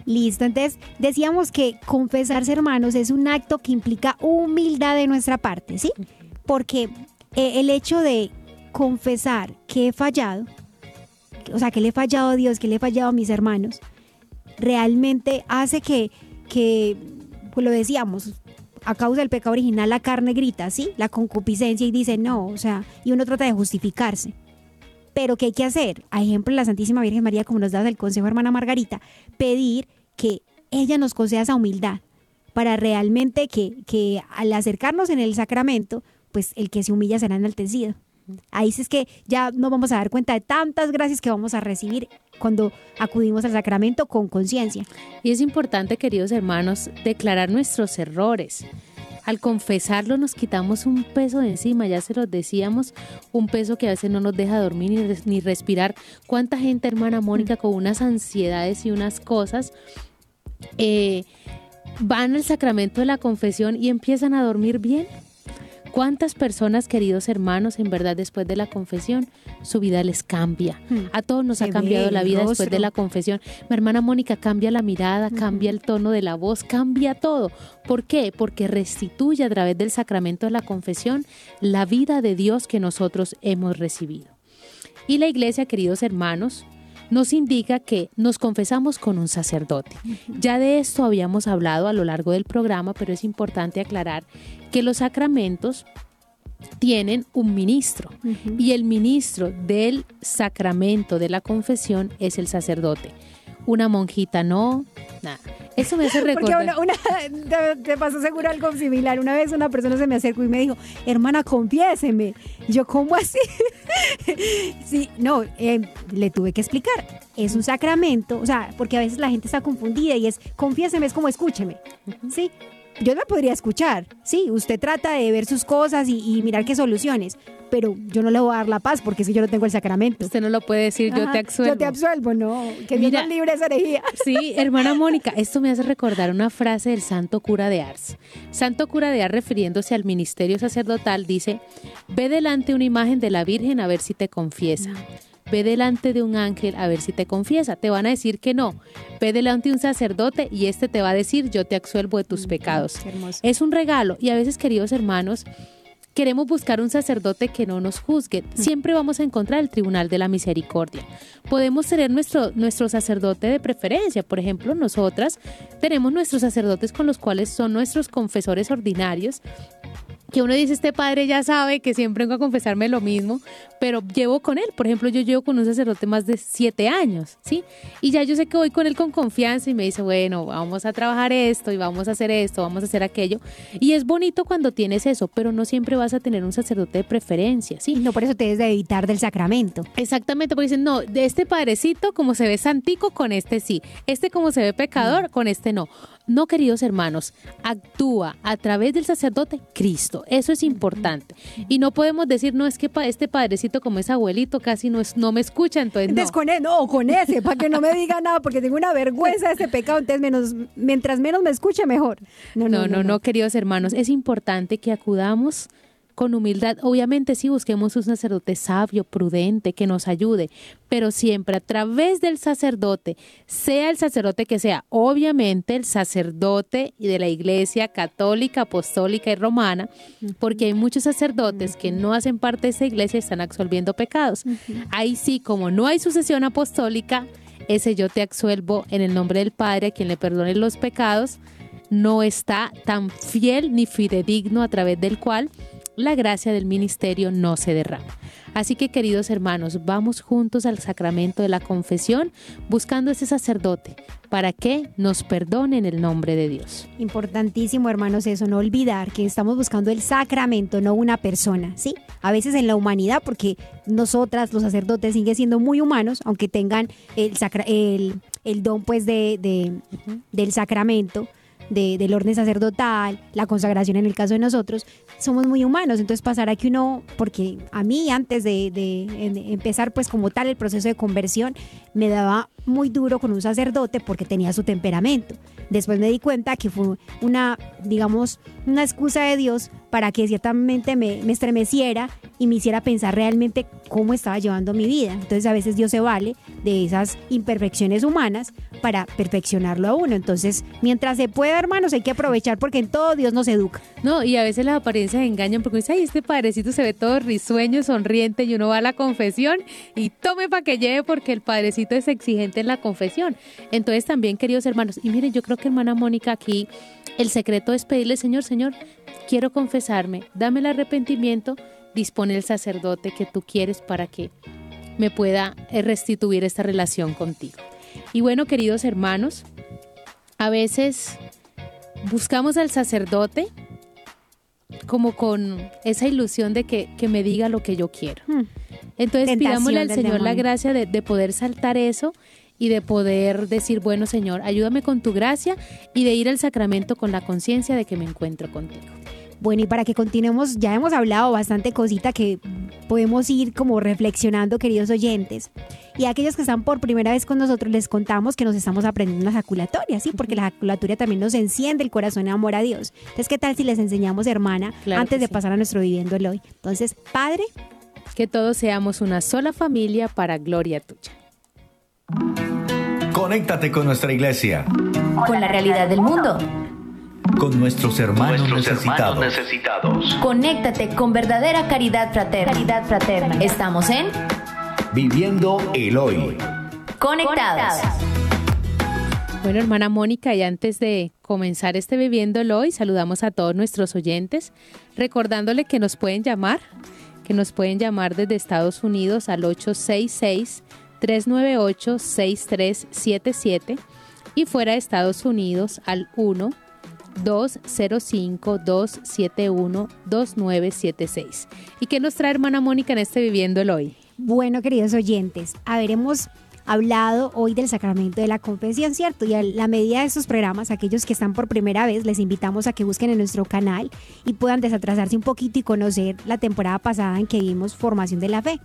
Listo, entonces decíamos que confesarse hermanos es un acto que implica humildad de nuestra parte, ¿sí? Porque eh, el hecho de confesar que he fallado, o sea, que le he fallado a Dios, que le he fallado a mis hermanos, realmente hace que, que pues lo decíamos, a causa del pecado original la carne grita, ¿sí? La concupiscencia y dice no, o sea, y uno trata de justificarse. Pero ¿qué hay que hacer? A ejemplo, la Santísima Virgen María, como nos da el consejo hermana Margarita, pedir que ella nos conceda esa humildad para realmente que, que al acercarnos en el sacramento, pues el que se humilla será enaltecido. Ahí sí es que ya nos vamos a dar cuenta de tantas gracias que vamos a recibir cuando acudimos al sacramento con conciencia. Y es importante, queridos hermanos, declarar nuestros errores. Al confesarlo nos quitamos un peso de encima, ya se los decíamos, un peso que a veces no nos deja dormir ni, respirar. ¿Cuánta gente, hermana Mónica, con unas ansiedades y unas cosas, eh, van al sacramento de la confesión y empiezan a dormir bien? ¿Cuántas personas, queridos hermanos, en verdad después de la confesión, su vida les cambia? Hmm. A todos nos ha cambiado la vida después de la confesión. Mi hermana Mónica cambia la mirada, cambia el tono de la voz, cambia todo. ¿Por qué? Porque restituye a través del sacramento de la confesión la vida de Dios que nosotros hemos recibido. Y la iglesia, queridos hermanos, nos indica que nos confesamos con un sacerdote. Ya de esto habíamos hablado a lo largo del programa, pero es importante aclarar que los sacramentos tienen un ministro y el ministro del sacramento de la confesión es el sacerdote. Una monjita no, nada. Eso me hace [laughs] recordar. Porque una, te, pasó seguro algo similar. Una vez una persona se me acercó y me dijo, hermana, confiéseme. yo, ¿cómo así? [laughs] sí, no, eh, le tuve que explicar. Es un sacramento, o sea, porque a veces la gente está confundida y es, confiéseme, es como escúcheme. ¿Sí? Yo la podría escuchar. Sí, usted trata de ver sus cosas y, mirar qué soluciones, pero yo no le voy a dar la paz porque si yo no tengo el sacramento. Usted no lo puede decir, yo te absuelvo. Yo te absuelvo, no. Que Mira, libre esa herejía. Sí, hermana Mónica, esto me hace recordar una frase del santo cura de Ars. Santo cura de Ars, refiriéndose al ministerio sacerdotal, dice: Ve delante una imagen de la Virgen a ver si te confiesa. Ve delante de un ángel a ver si te confiesa. Te van a decir que no. Ve delante de un sacerdote y este te va a decir, yo te absuelvo de tus pecados. Es un regalo. Y a veces, queridos hermanos, queremos buscar un sacerdote que no nos juzgue. Siempre vamos a encontrar el tribunal de la misericordia. Podemos tener nuestro, nuestro sacerdote de preferencia. Por ejemplo, nosotras tenemos nuestros sacerdotes con los cuales son nuestros confesores ordinarios que uno dice, este padre ya sabe que siempre vengo a confesarme lo mismo, pero llevo con él. Por ejemplo, yo llevo con un sacerdote más de siete años, ¿sí? Y ya yo sé que voy con él con confianza y me dice, bueno, vamos a trabajar esto y vamos a hacer esto, vamos a hacer aquello. Y es bonito cuando tienes eso, pero no siempre vas a tener un sacerdote de preferencia, ¿sí? No, por eso te debes de evitar del sacramento. Exactamente, porque dicen, no, de este padrecito como se ve santico, con este sí. Este como se ve pecador, con este no. No, queridos hermanos, actúa a través del sacerdote Cristo. Eso es importante. Y no podemos decir, no, es que este padrecito como es abuelito casi no, es, no me escucha, entonces no. Con él, no, con ese, para que no me diga nada, porque tengo una vergüenza de este pecado, entonces menos, mientras menos me escuche, mejor. no, no, no, no queridos hermanos, es importante que acudamos con humildad. Obviamente sí busquemos un sacerdote sabio, prudente, que nos ayude, pero siempre a través del sacerdote, sea el sacerdote que sea, obviamente el sacerdote de la Iglesia católica, apostólica y romana, porque hay muchos sacerdotes que no hacen parte de esa iglesia y están absolviendo pecados. Ahí sí, como no hay sucesión apostólica, ese yo te absuelvo en el nombre del Padre, a quien le perdone los pecados, no está tan fiel ni fidedigno a través del cual la gracia del ministerio no se derrama. Así que queridos hermanos, vamos juntos al sacramento de la confesión buscando ese sacerdote para que nos perdone en el nombre de Dios. Importantísimo hermanos eso, no olvidar que estamos buscando el sacramento, no una persona, ¿sí? A veces en la humanidad, porque nosotras los sacerdotes siguen siendo muy humanos, aunque tengan el, el, don pues de, del sacramento, del orden sacerdotal, la consagración en el caso de nosotros, somos muy humanos. Entonces pasará que uno, porque a mí antes de, de empezar pues como tal el proceso de conversión, me daba muy duro con un sacerdote porque tenía su temperamento. Después me di cuenta que fue una, digamos, una excusa de Dios para que ciertamente me, me, estremeciera y me hiciera pensar realmente cómo estaba llevando mi vida. Entonces a veces Dios se vale de esas imperfecciones humanas para perfeccionarlo a uno. Entonces, mientras se pueda, hermanos, hay que aprovechar porque en todo Dios nos educa. No, y a veces las apariencias engañan porque dice, ay, este padrecito se ve todo risueño, sonriente y uno va a la confesión y tome para que lleve porque el padrecito es exigente en la confesión. Entonces también, queridos hermanos, y miren, yo creo que hermana Mónica aquí, el secreto es pedirle, Señor, Señor, quiero confesarme, dame el arrepentimiento, dispone el sacerdote que tú quieres para que me pueda eh, restituir esta relación contigo. Y bueno, queridos hermanos, a veces buscamos al sacerdote como con esa ilusión de que, me diga lo que yo quiero. Hmm. Entonces pidámosle al Señor la gracia de, de poder saltar eso y de poder decir, bueno Señor, ayúdame con tu gracia y de ir al sacramento con la conciencia de que me encuentro contigo. Bueno, y para que continuemos, ya hemos hablado bastante cosita que podemos ir como reflexionando, queridos oyentes. Y a aquellos que están por primera vez con nosotros, les contamos que nos estamos aprendiendo una jaculatoria, ¿sí? Porque la jaculatoria también nos enciende el corazón en amor a Dios. Entonces, ¿qué tal si les enseñamos, hermana, antes de pasar a nuestro viviendo el hoy? Entonces, Padre. Que todos seamos una sola familia para gloria tuya. Conéctate con nuestra iglesia. Con la realidad del mundo con nuestros hermanos, necesitados. Conéctate con verdadera caridad fraterna. Caridad fraterna. Estamos en Viviendo el Hoy. Conectados. Bueno, hermana Mónica, y antes de comenzar este Viviendo el Hoy, saludamos a todos nuestros oyentes, recordándole que nos pueden llamar, que nos pueden llamar desde Estados Unidos al 866 398 6377 y fuera de Estados Unidos al 1 205-271-2976. ¿Y qué nos trae hermana Mónica en este Viviendo el Hoy? Bueno, queridos oyentes, hemos hablado hoy del sacramento de la confesión, ¿cierto? Y a la medida de estos programas, aquellos que están por primera vez, les invitamos a que busquen en nuestro canal y puedan desatrasarse un poquito y conocer la temporada pasada en que vimos formación de la fe.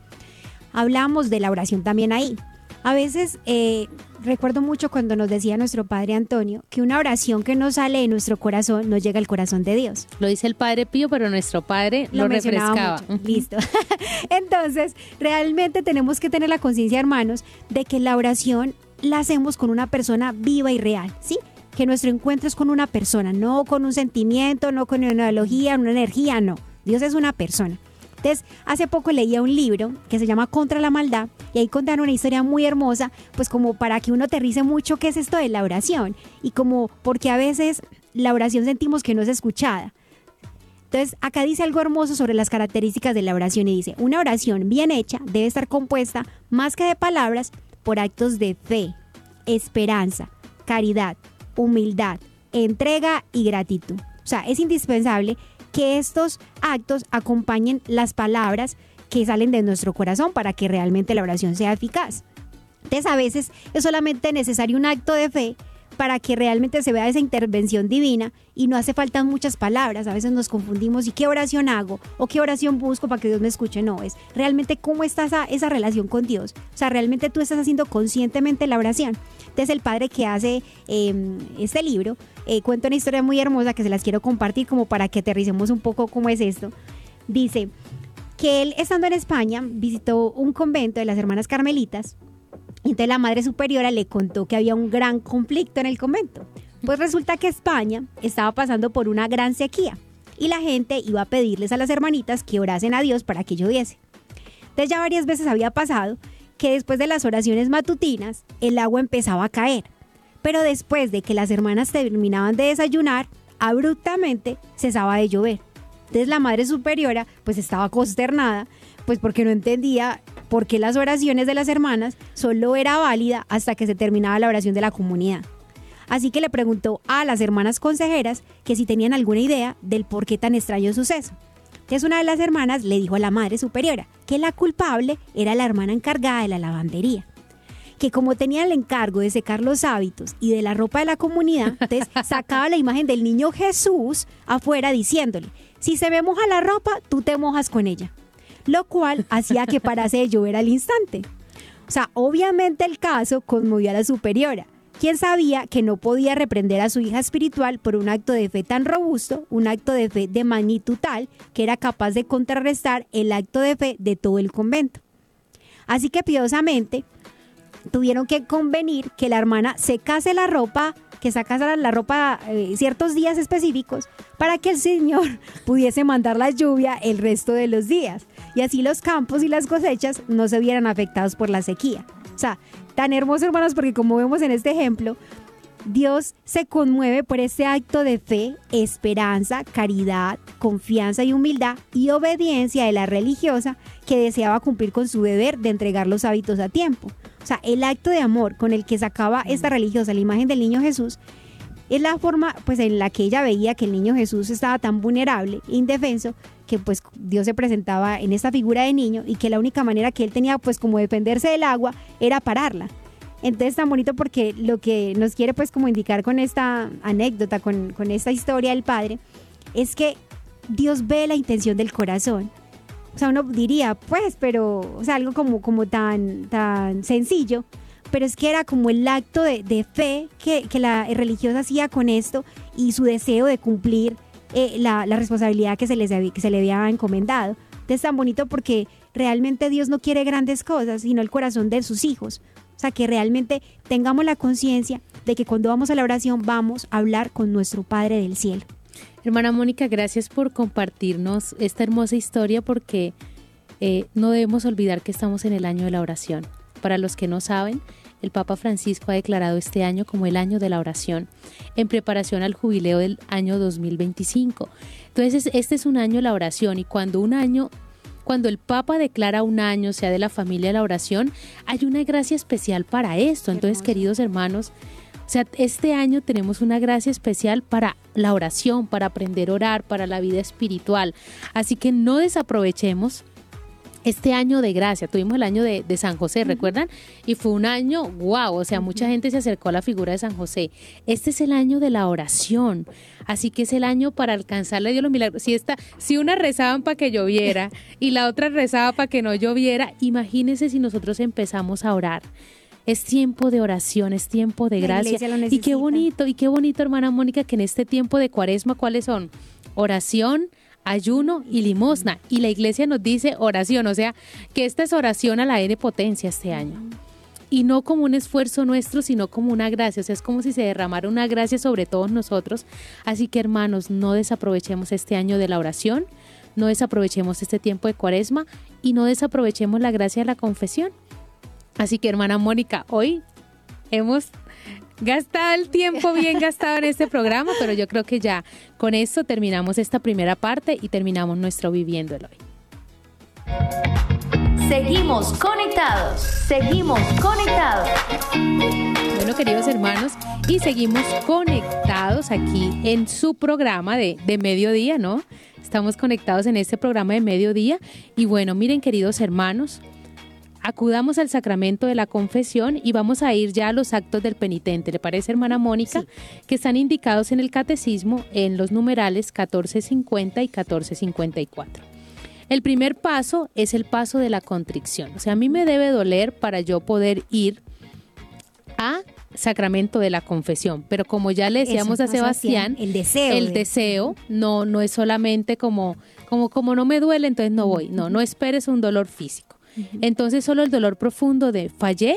Hablamos de la oración también ahí. A veces eh, recuerdo mucho cuando nos decía nuestro padre Antonio que una oración que no sale de nuestro corazón no llega al corazón de Dios. Lo dice el padre Pío, pero nuestro padre lo, refrescaba. Listo. [laughs] Entonces, realmente tenemos que tener la conciencia, hermanos, de que la oración la hacemos con una persona viva y real, ¿sí? Que nuestro encuentro es con una persona, no con un sentimiento, no con una ideología, una energía, no. Dios es una persona. Entonces, hace poco leía un libro que se llama Contra la Maldad y ahí contaron una historia muy hermosa, pues como para que uno aterrice mucho qué es esto de la oración y como porque a veces la oración sentimos que no es escuchada. Entonces, acá dice algo hermoso sobre las características de la oración y dice, una oración bien hecha debe estar compuesta más que de palabras por actos de fe, esperanza, caridad, humildad, entrega y gratitud. O sea, es indispensable que estos actos acompañen las palabras que salen de nuestro corazón para que realmente la oración sea eficaz. Entonces a veces es solamente necesario un acto de fe para que realmente se vea esa intervención divina y no hace falta muchas palabras. A veces nos confundimos y qué oración hago o qué oración busco para que Dios me escuche. No, es realmente cómo está esa, esa relación con Dios. O sea, realmente tú estás haciendo conscientemente la oración. Entonces el padre que hace em, este libro eh, cuenta una historia muy hermosa que se las quiero compartir como para que aterricemos un poco cómo es esto. Dice que él estando en España visitó un convento de las hermanas carmelitas entonces la madre superiora le contó que había un gran conflicto en el convento. Pues resulta que España estaba pasando por una gran sequía y la gente iba a pedirles a las hermanitas que orasen a Dios para que lloviese. Entonces ya varias veces había pasado que después de las oraciones matutinas el agua empezaba a caer. Pero después de que las hermanas terminaban de desayunar, abruptamente cesaba de llover. Entonces la madre superiora pues estaba consternada, pues porque no entendía por qué las oraciones de las hermanas solo era válida hasta que se terminaba la oración de la comunidad. Así que le preguntó a las hermanas consejeras que si tenían alguna idea del por qué tan extraño suceso. Entonces una de las hermanas le dijo a la madre superiora que la culpable era la hermana encargada de la lavandería. Que como tenía el encargo de secar los hábitos y de la ropa de la comunidad, [laughs] entonces sacaba la imagen del niño Jesús afuera diciéndole, si se me moja la ropa, tú te mojas con ella. Lo cual hacía que parase de llover al instante. O sea, obviamente el caso conmovió a la superiora, quien sabía que no podía reprender a su hija espiritual por un acto de fe tan robusto, un acto de fe de magnitud tal que era capaz de contrarrestar el acto de fe de todo el convento. Así que piadosamente tuvieron que convenir que la hermana secase la ropa, que sacase la ropa eh, ciertos días específicos para que el Señor [laughs] pudiese mandar la lluvia el resto de los días y así los campos y las cosechas no se vieran afectados por la sequía. O sea, tan hermoso, hermanos, porque como vemos en este ejemplo, Dios se conmueve por ese acto de fe, esperanza, caridad, confianza y humildad y obediencia de la religiosa que deseaba cumplir con su deber de entregar los hábitos a tiempo. O sea, el acto de amor con el que sacaba esta religiosa la imagen del niño Jesús es la forma pues en la que ella veía que el niño Jesús estaba tan vulnerable, indefenso, que pues Dios se presentaba en esta figura de niño y que la única manera que él tenía pues como defenderse del agua era pararla. Entonces tan bonito porque lo que nos quiere pues como indicar con esta anécdota, con, con esta historia del Padre, es que Dios ve la intención del corazón. O sea, uno diría, pues, pero, o sea, algo como, como tan, tan sencillo, pero es que era como el acto de, fe que, la religiosa hacía con esto y su deseo de cumplir eh, la, responsabilidad que se, les, se le había encomendado. Entonces, tan bonito porque realmente Dios no quiere grandes cosas, sino el corazón de sus hijos. O sea, que realmente tengamos la conciencia de que cuando vamos a la oración vamos a hablar con nuestro Padre del cielo. Hermana Mónica, gracias por compartirnos esta hermosa historia porque eh, no debemos olvidar que estamos en el año de la oración. Para los que no saben, el Papa Francisco ha declarado este año como el año de la oración, en preparación al jubileo del año 2025. Entonces, este es un año de la oración y cuando un año cuando el Papa declara un año, sea de la familia de la oración, hay una gracia especial para esto. Entonces, queridos hermanos, o sea, este año tenemos una gracia especial para la oración, para aprender a orar, para la vida espiritual. Así que no desaprovechemos este año de gracia, tuvimos el año de, San José, ¿recuerdan? Y fue un año, wow, o sea, mucha gente se acercó a la figura de San José. Este es el año de la oración, así que es el año para alcanzarle a Dios los milagros. Si, esta, si una rezaban para que lloviera [laughs] y la otra rezaba para que no lloviera, imagínense si nosotros empezamos a orar. Es tiempo de oración, es tiempo de gracia. Y qué bonito, y qué bonito, hermana Mónica, que en este tiempo de cuaresma, ¿cuáles son? Oración, ayuno y limosna. Y la iglesia nos dice oración, o sea, que esta es oración a la N potencia este año. Y no como un esfuerzo nuestro, sino como una gracia. O sea, es como si se derramara una gracia sobre todos nosotros. Así que hermanos, no desaprovechemos este año de la oración, no desaprovechemos este tiempo de cuaresma y no desaprovechemos la gracia de la confesión. Así que hermana Mónica, hoy hemos gastado el tiempo bien gastado en este programa, pero yo creo que ya con esto terminamos esta primera parte y terminamos nuestro Viviéndolo hoy. Seguimos conectados, seguimos conectados. Bueno, queridos hermanos, y seguimos conectados aquí en su programa de, de mediodía, ¿no? Estamos conectados en este programa de mediodía. Y bueno, miren, queridos hermanos, acudamos al sacramento de la confesión y vamos a ir ya a los actos del penitente. ¿Le parece, hermana Mónica? Que están indicados en el catecismo en los numerales 1450 y 1454. El primer paso es el paso de la contrición. O sea, a mí me debe doler para yo poder ir a sacramento de la confesión. Pero como ya le decíamos a Sebastián, el deseo, el deseo no, no es solamente como, como, como no me duele, entonces no voy. No, no esperes un dolor físico. Entonces solo el dolor profundo de fallé,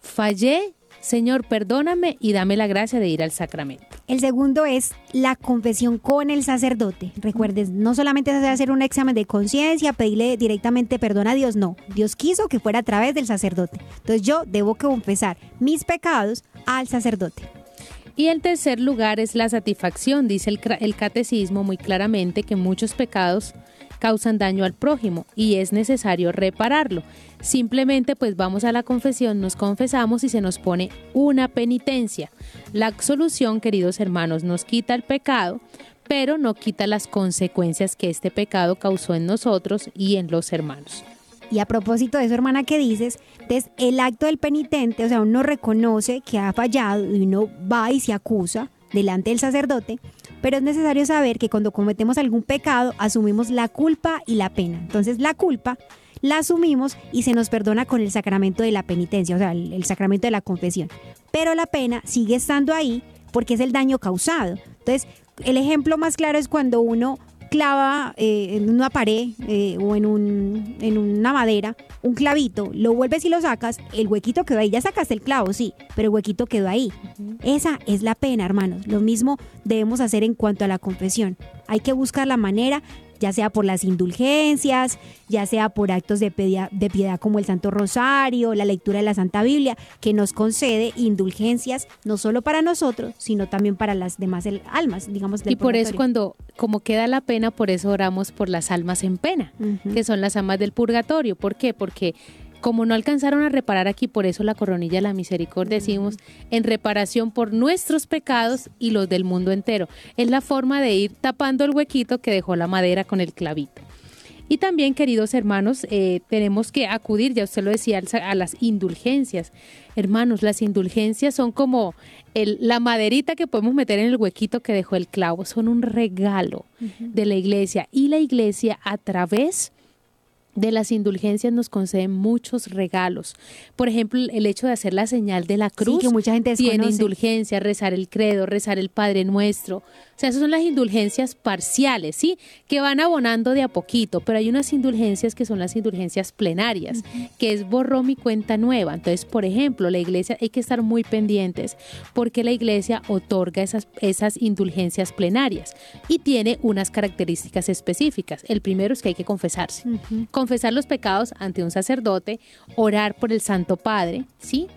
fallé, Señor, perdóname y dame la gracia de ir al sacramento. El segundo es la confesión con el sacerdote. Recuerdes, no solamente es hacer un examen de conciencia, pedirle directamente perdón a Dios, no. Dios quiso que fuera a través del sacerdote. Entonces yo debo confesar mis pecados al sacerdote. Y el tercer lugar es la satisfacción. Dice el, el catecismo muy claramente que muchos pecados causan daño al prójimo y es necesario repararlo. Simplemente pues vamos a la confesión, nos confesamos y se nos pone una penitencia. La absolución, queridos hermanos, nos quita el pecado, pero no quita las consecuencias que este pecado causó en nosotros y en los hermanos. Y a propósito de eso, hermana, que dices, es el acto del penitente, o sea, uno reconoce que ha fallado y uno va y se acusa delante del sacerdote, pero es necesario saber que cuando cometemos algún pecado asumimos la culpa y la pena. Entonces la culpa la asumimos y se nos perdona con el sacramento de la penitencia, o sea, el, sacramento de la confesión. Pero la pena sigue estando ahí porque es el daño causado. Entonces, el ejemplo más claro es cuando uno clava eh, en una pared eh, o en, un, en una madera un clavito, lo vuelves y lo sacas, el huequito quedó ahí. Ya sacaste el clavo, sí, pero el huequito quedó ahí. Esa es la pena, hermanos. Lo mismo debemos hacer en cuanto a la confesión. Hay que buscar la manera ya sea por las indulgencias, ya sea por actos de, de piedad como el Santo Rosario, la lectura de la Santa Biblia, que nos concede indulgencias no solo para nosotros, sino también para las demás almas, digamos. y por eso cuando, como queda la pena, por eso oramos por las almas en pena, que son las almas del purgatorio. ¿Por qué? Porque como no alcanzaron a reparar aquí, por eso la coronilla de la misericordia decimos en reparación por nuestros pecados y los del mundo entero. Es la forma de ir tapando el huequito que dejó la madera con el clavito. Y también, queridos hermanos, eh, tenemos que acudir, ya usted lo decía, a las indulgencias. Hermanos, las indulgencias son como la maderita que podemos meter en el huequito que dejó el clavo, son un regalo de la iglesia. Y la iglesia a través de las indulgencias nos conceden muchos regalos. Por ejemplo, el hecho de hacer la señal de la cruz. que mucha gente tiene indulgencia, rezar el credo, rezar el Padre Nuestro. O sea, esas son las indulgencias parciales, ¿sí? Que van abonando de a poquito, pero hay unas indulgencias que son las indulgencias plenarias, que es borró mi cuenta nueva. Entonces, por ejemplo, la iglesia hay que estar muy pendientes porque la iglesia otorga esas, esas indulgencias plenarias y tiene unas características específicas. El primero es que hay que confesarse confesar los pecados ante un sacerdote, orar por el Santo Padre, ¿sí?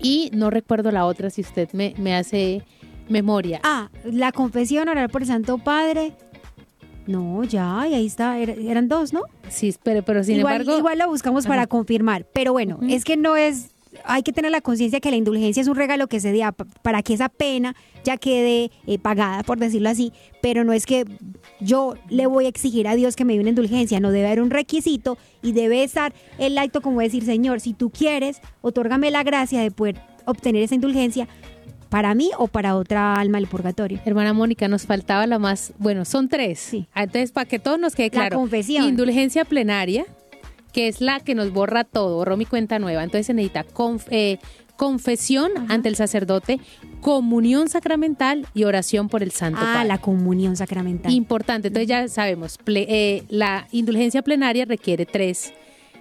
Y no recuerdo la otra si usted me, me hace memoria. Ah, la confesión, orar por el Santo Padre. No, ya, y ahí está, eran dos, ¿no? Sí, pero, pero sin igual, embargo... Igual la buscamos para confirmar, pero bueno, es que no es hay que tener la conciencia que la indulgencia es un regalo que se da para que esa pena ya quede eh, pagada, por decirlo así, pero no es que yo le voy a exigir a Dios que me dé una indulgencia, no debe haber un requisito y debe estar el acto como decir, Señor, si tú quieres, otórgame la gracia de poder obtener esa indulgencia para mí o para otra alma del purgatorio. Hermana Mónica, nos faltaba la más, bueno, son tres. Sí. Entonces, para que todo nos quede claro. La confesión. Indulgencia plenaria, que es la que nos borra todo, borró mi cuenta nueva. Entonces se necesita eh, confesión ante el sacerdote, comunión sacramental y oración por el Santo ah, la comunión sacramental. Importante. Entonces ya sabemos, eh, la indulgencia plenaria requiere tres,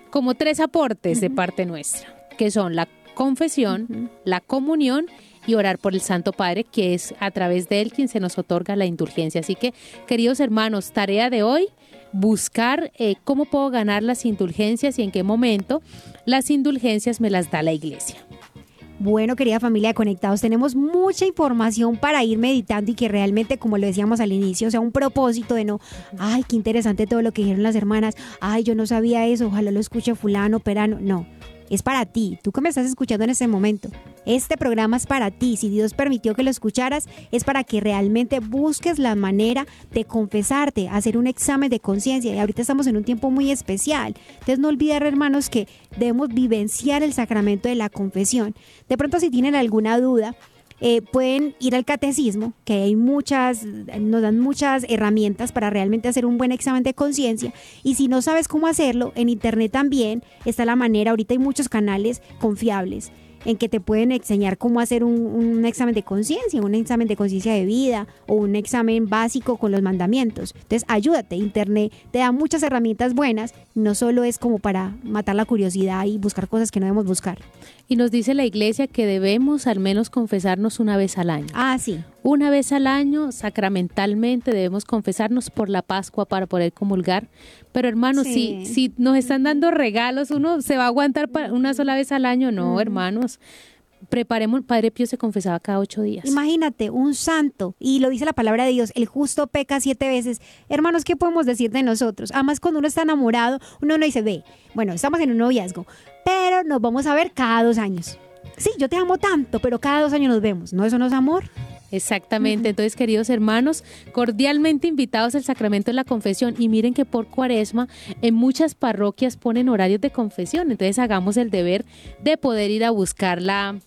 como tres aportes de parte nuestra, que son la confesión, la comunión y orar por el Santo Padre, que es a través de él quien se nos otorga la indulgencia. Así que, queridos hermanos, tarea de hoy, buscar eh, cómo puedo ganar las indulgencias y en qué momento las indulgencias me las da la iglesia. Bueno, querida familia de Conectados, tenemos mucha información para ir meditando y que realmente, como lo decíamos al inicio, sea un propósito de no, ay, qué interesante todo lo que dijeron las hermanas, ay, yo no sabía eso, ojalá lo escuche fulano, perano, no es para ti, tú que me estás escuchando en ese momento. Este programa es para ti, si Dios permitió que lo escucharas, es para que realmente busques la manera de confesarte, hacer un examen de conciencia. Y ahorita estamos en un tiempo muy especial. Entonces no olvidar, hermanos, que debemos vivenciar el sacramento de la confesión. De pronto si tienen alguna duda, eh, pueden ir al catecismo, que hay muchas, nos dan muchas herramientas para realmente hacer un buen examen de conciencia. Y si no sabes cómo hacerlo, en internet también está la manera, ahorita hay muchos canales confiables en que te pueden enseñar cómo hacer un, examen de conciencia, un examen de conciencia de vida o un examen básico con los mandamientos. Entonces, ayúdate, Internet te da muchas herramientas buenas, no solo es como para matar la curiosidad y buscar cosas que no debemos buscar. Y nos dice la iglesia que debemos al menos confesarnos una vez al año. Ah, sí. Una vez al año, sacramentalmente, debemos confesarnos por la Pascua para poder comulgar. Pero hermanos, si, si nos están dando regalos, uno se va a aguantar para una sola vez al año. No, hermanos preparemos, Padre Pío se confesaba cada ocho días. Imagínate, un santo, y lo dice la palabra de Dios, el justo peca siete veces. Hermanos, ¿qué podemos decir de nosotros? Además, cuando uno está enamorado, uno no dice, ve, bueno, estamos en un noviazgo, pero nos vamos a ver cada dos años. Sí, yo te amo tanto, pero cada dos años nos vemos. ¿No eso no es amor? Exactamente. Entonces, queridos hermanos, cordialmente invitados al sacramento de la confesión. Y miren que por cuaresma en muchas parroquias ponen horarios de confesión. Entonces, hagamos el deber de poder ir a buscar la,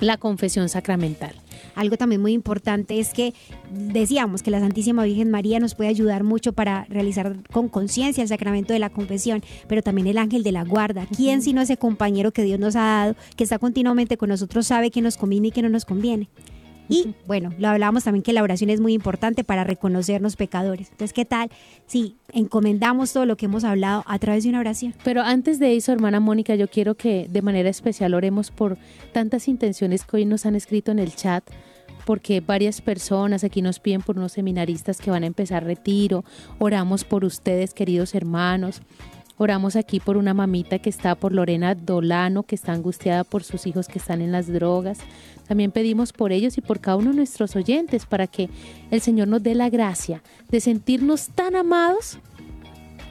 la confesión sacramental. Algo también muy importante es que decíamos que la Santísima Virgen María nos puede ayudar mucho para realizar con conciencia el sacramento de la confesión, pero también el ángel de la guarda. ¿Quién sino ese compañero que Dios nos ha dado, que está continuamente con nosotros, sabe que nos conviene y que no nos conviene? Y bueno, lo hablábamos también que la oración es muy importante para reconocernos pecadores. Entonces, ¿qué tal si encomendamos todo lo que hemos hablado a través de una oración? Pero antes de eso, hermana Mónica, yo quiero que de manera especial oremos por tantas intenciones que hoy nos han escrito en el chat porque varias personas aquí nos piden por unos seminaristas que van a empezar retiro. Oramos por ustedes, queridos hermanos. Oramos aquí por una mamita que está por Lorena Dolano, que está angustiada por sus hijos que están en las drogas. También pedimos por ellos y por cada uno de nuestros oyentes para que el Señor nos dé la gracia de sentirnos tan amados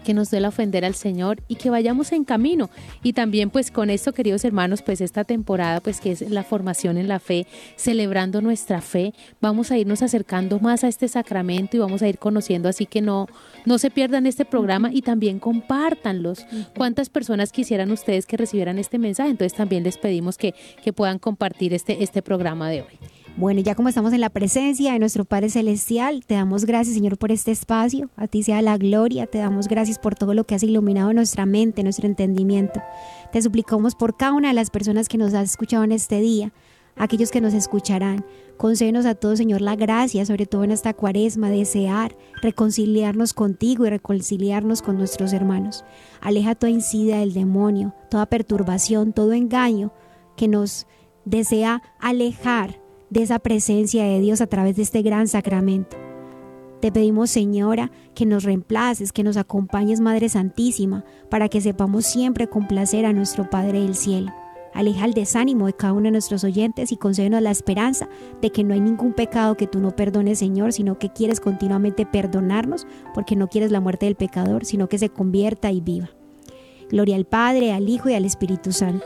que nos duela ofender al Señor y que vayamos en camino. Y también pues con esto, queridos hermanos, pues esta temporada pues que es la formación en la fe, celebrando nuestra fe, vamos a irnos acercando más a este sacramento y vamos a ir conociendo, así que no no se pierdan este programa y también compártanlos. ¿Cuántas personas quisieran ustedes que recibieran este mensaje? Entonces también les pedimos que, que puedan compartir este, este programa de hoy. Bueno, ya como estamos en la presencia de nuestro Padre Celestial, te damos gracias, Señor, por este espacio. A ti sea la gloria. Te damos gracias por todo lo que has iluminado nuestra mente, nuestro entendimiento. Te suplicamos por cada una de las personas que nos has escuchado en este día, aquellos que nos escucharán. Concédenos a todos, Señor, la gracia, sobre todo en esta cuaresma, desear reconciliarnos contigo y reconciliarnos con nuestros hermanos. Aleja toda insidia del demonio, toda perturbación, todo engaño que nos desea alejar de esa presencia de Dios a través de este gran sacramento. Te pedimos, Señora, que nos reemplaces, que nos acompañes, Madre Santísima, para que sepamos siempre complacer a nuestro Padre del Cielo. Aleja el desánimo de cada uno de nuestros oyentes y concédenos la esperanza de que no hay ningún pecado que tú no perdones, Señor, sino que quieres continuamente perdonarnos, porque no quieres la muerte del pecador, sino que se convierta y viva. Gloria al Padre, al Hijo y al Espíritu Santo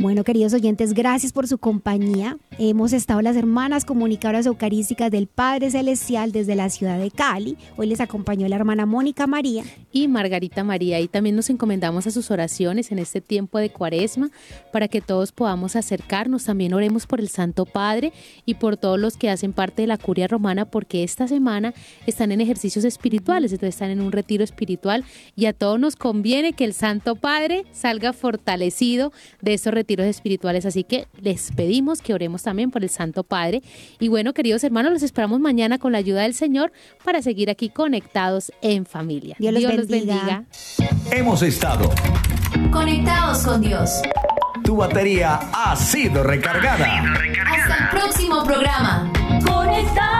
Bueno, queridos oyentes, gracias por su compañía. Hemos estado las hermanas comunicadoras eucarísticas del Padre Celestial desde la ciudad de Cali. Hoy les acompañó la hermana Mónica María. Y Margarita María. Y también nos encomendamos a sus oraciones en este tiempo de cuaresma para que todos podamos acercarnos. También oremos por el Santo Padre y por todos los que hacen parte de la curia romana porque esta semana están en ejercicios espirituales, entonces están en un retiro espiritual y a todos nos conviene que el Santo Padre salga fortalecido de esos retiros retiros espirituales, así que les pedimos que oremos también por el Santo Padre. Y bueno, queridos hermanos, los esperamos mañana con la ayuda del Señor para seguir aquí conectados en familia. Dios, Dios los, bendiga. Hemos estado conectados con Dios. Tu batería ha sido recargada. Hasta el próximo programa. Conectados.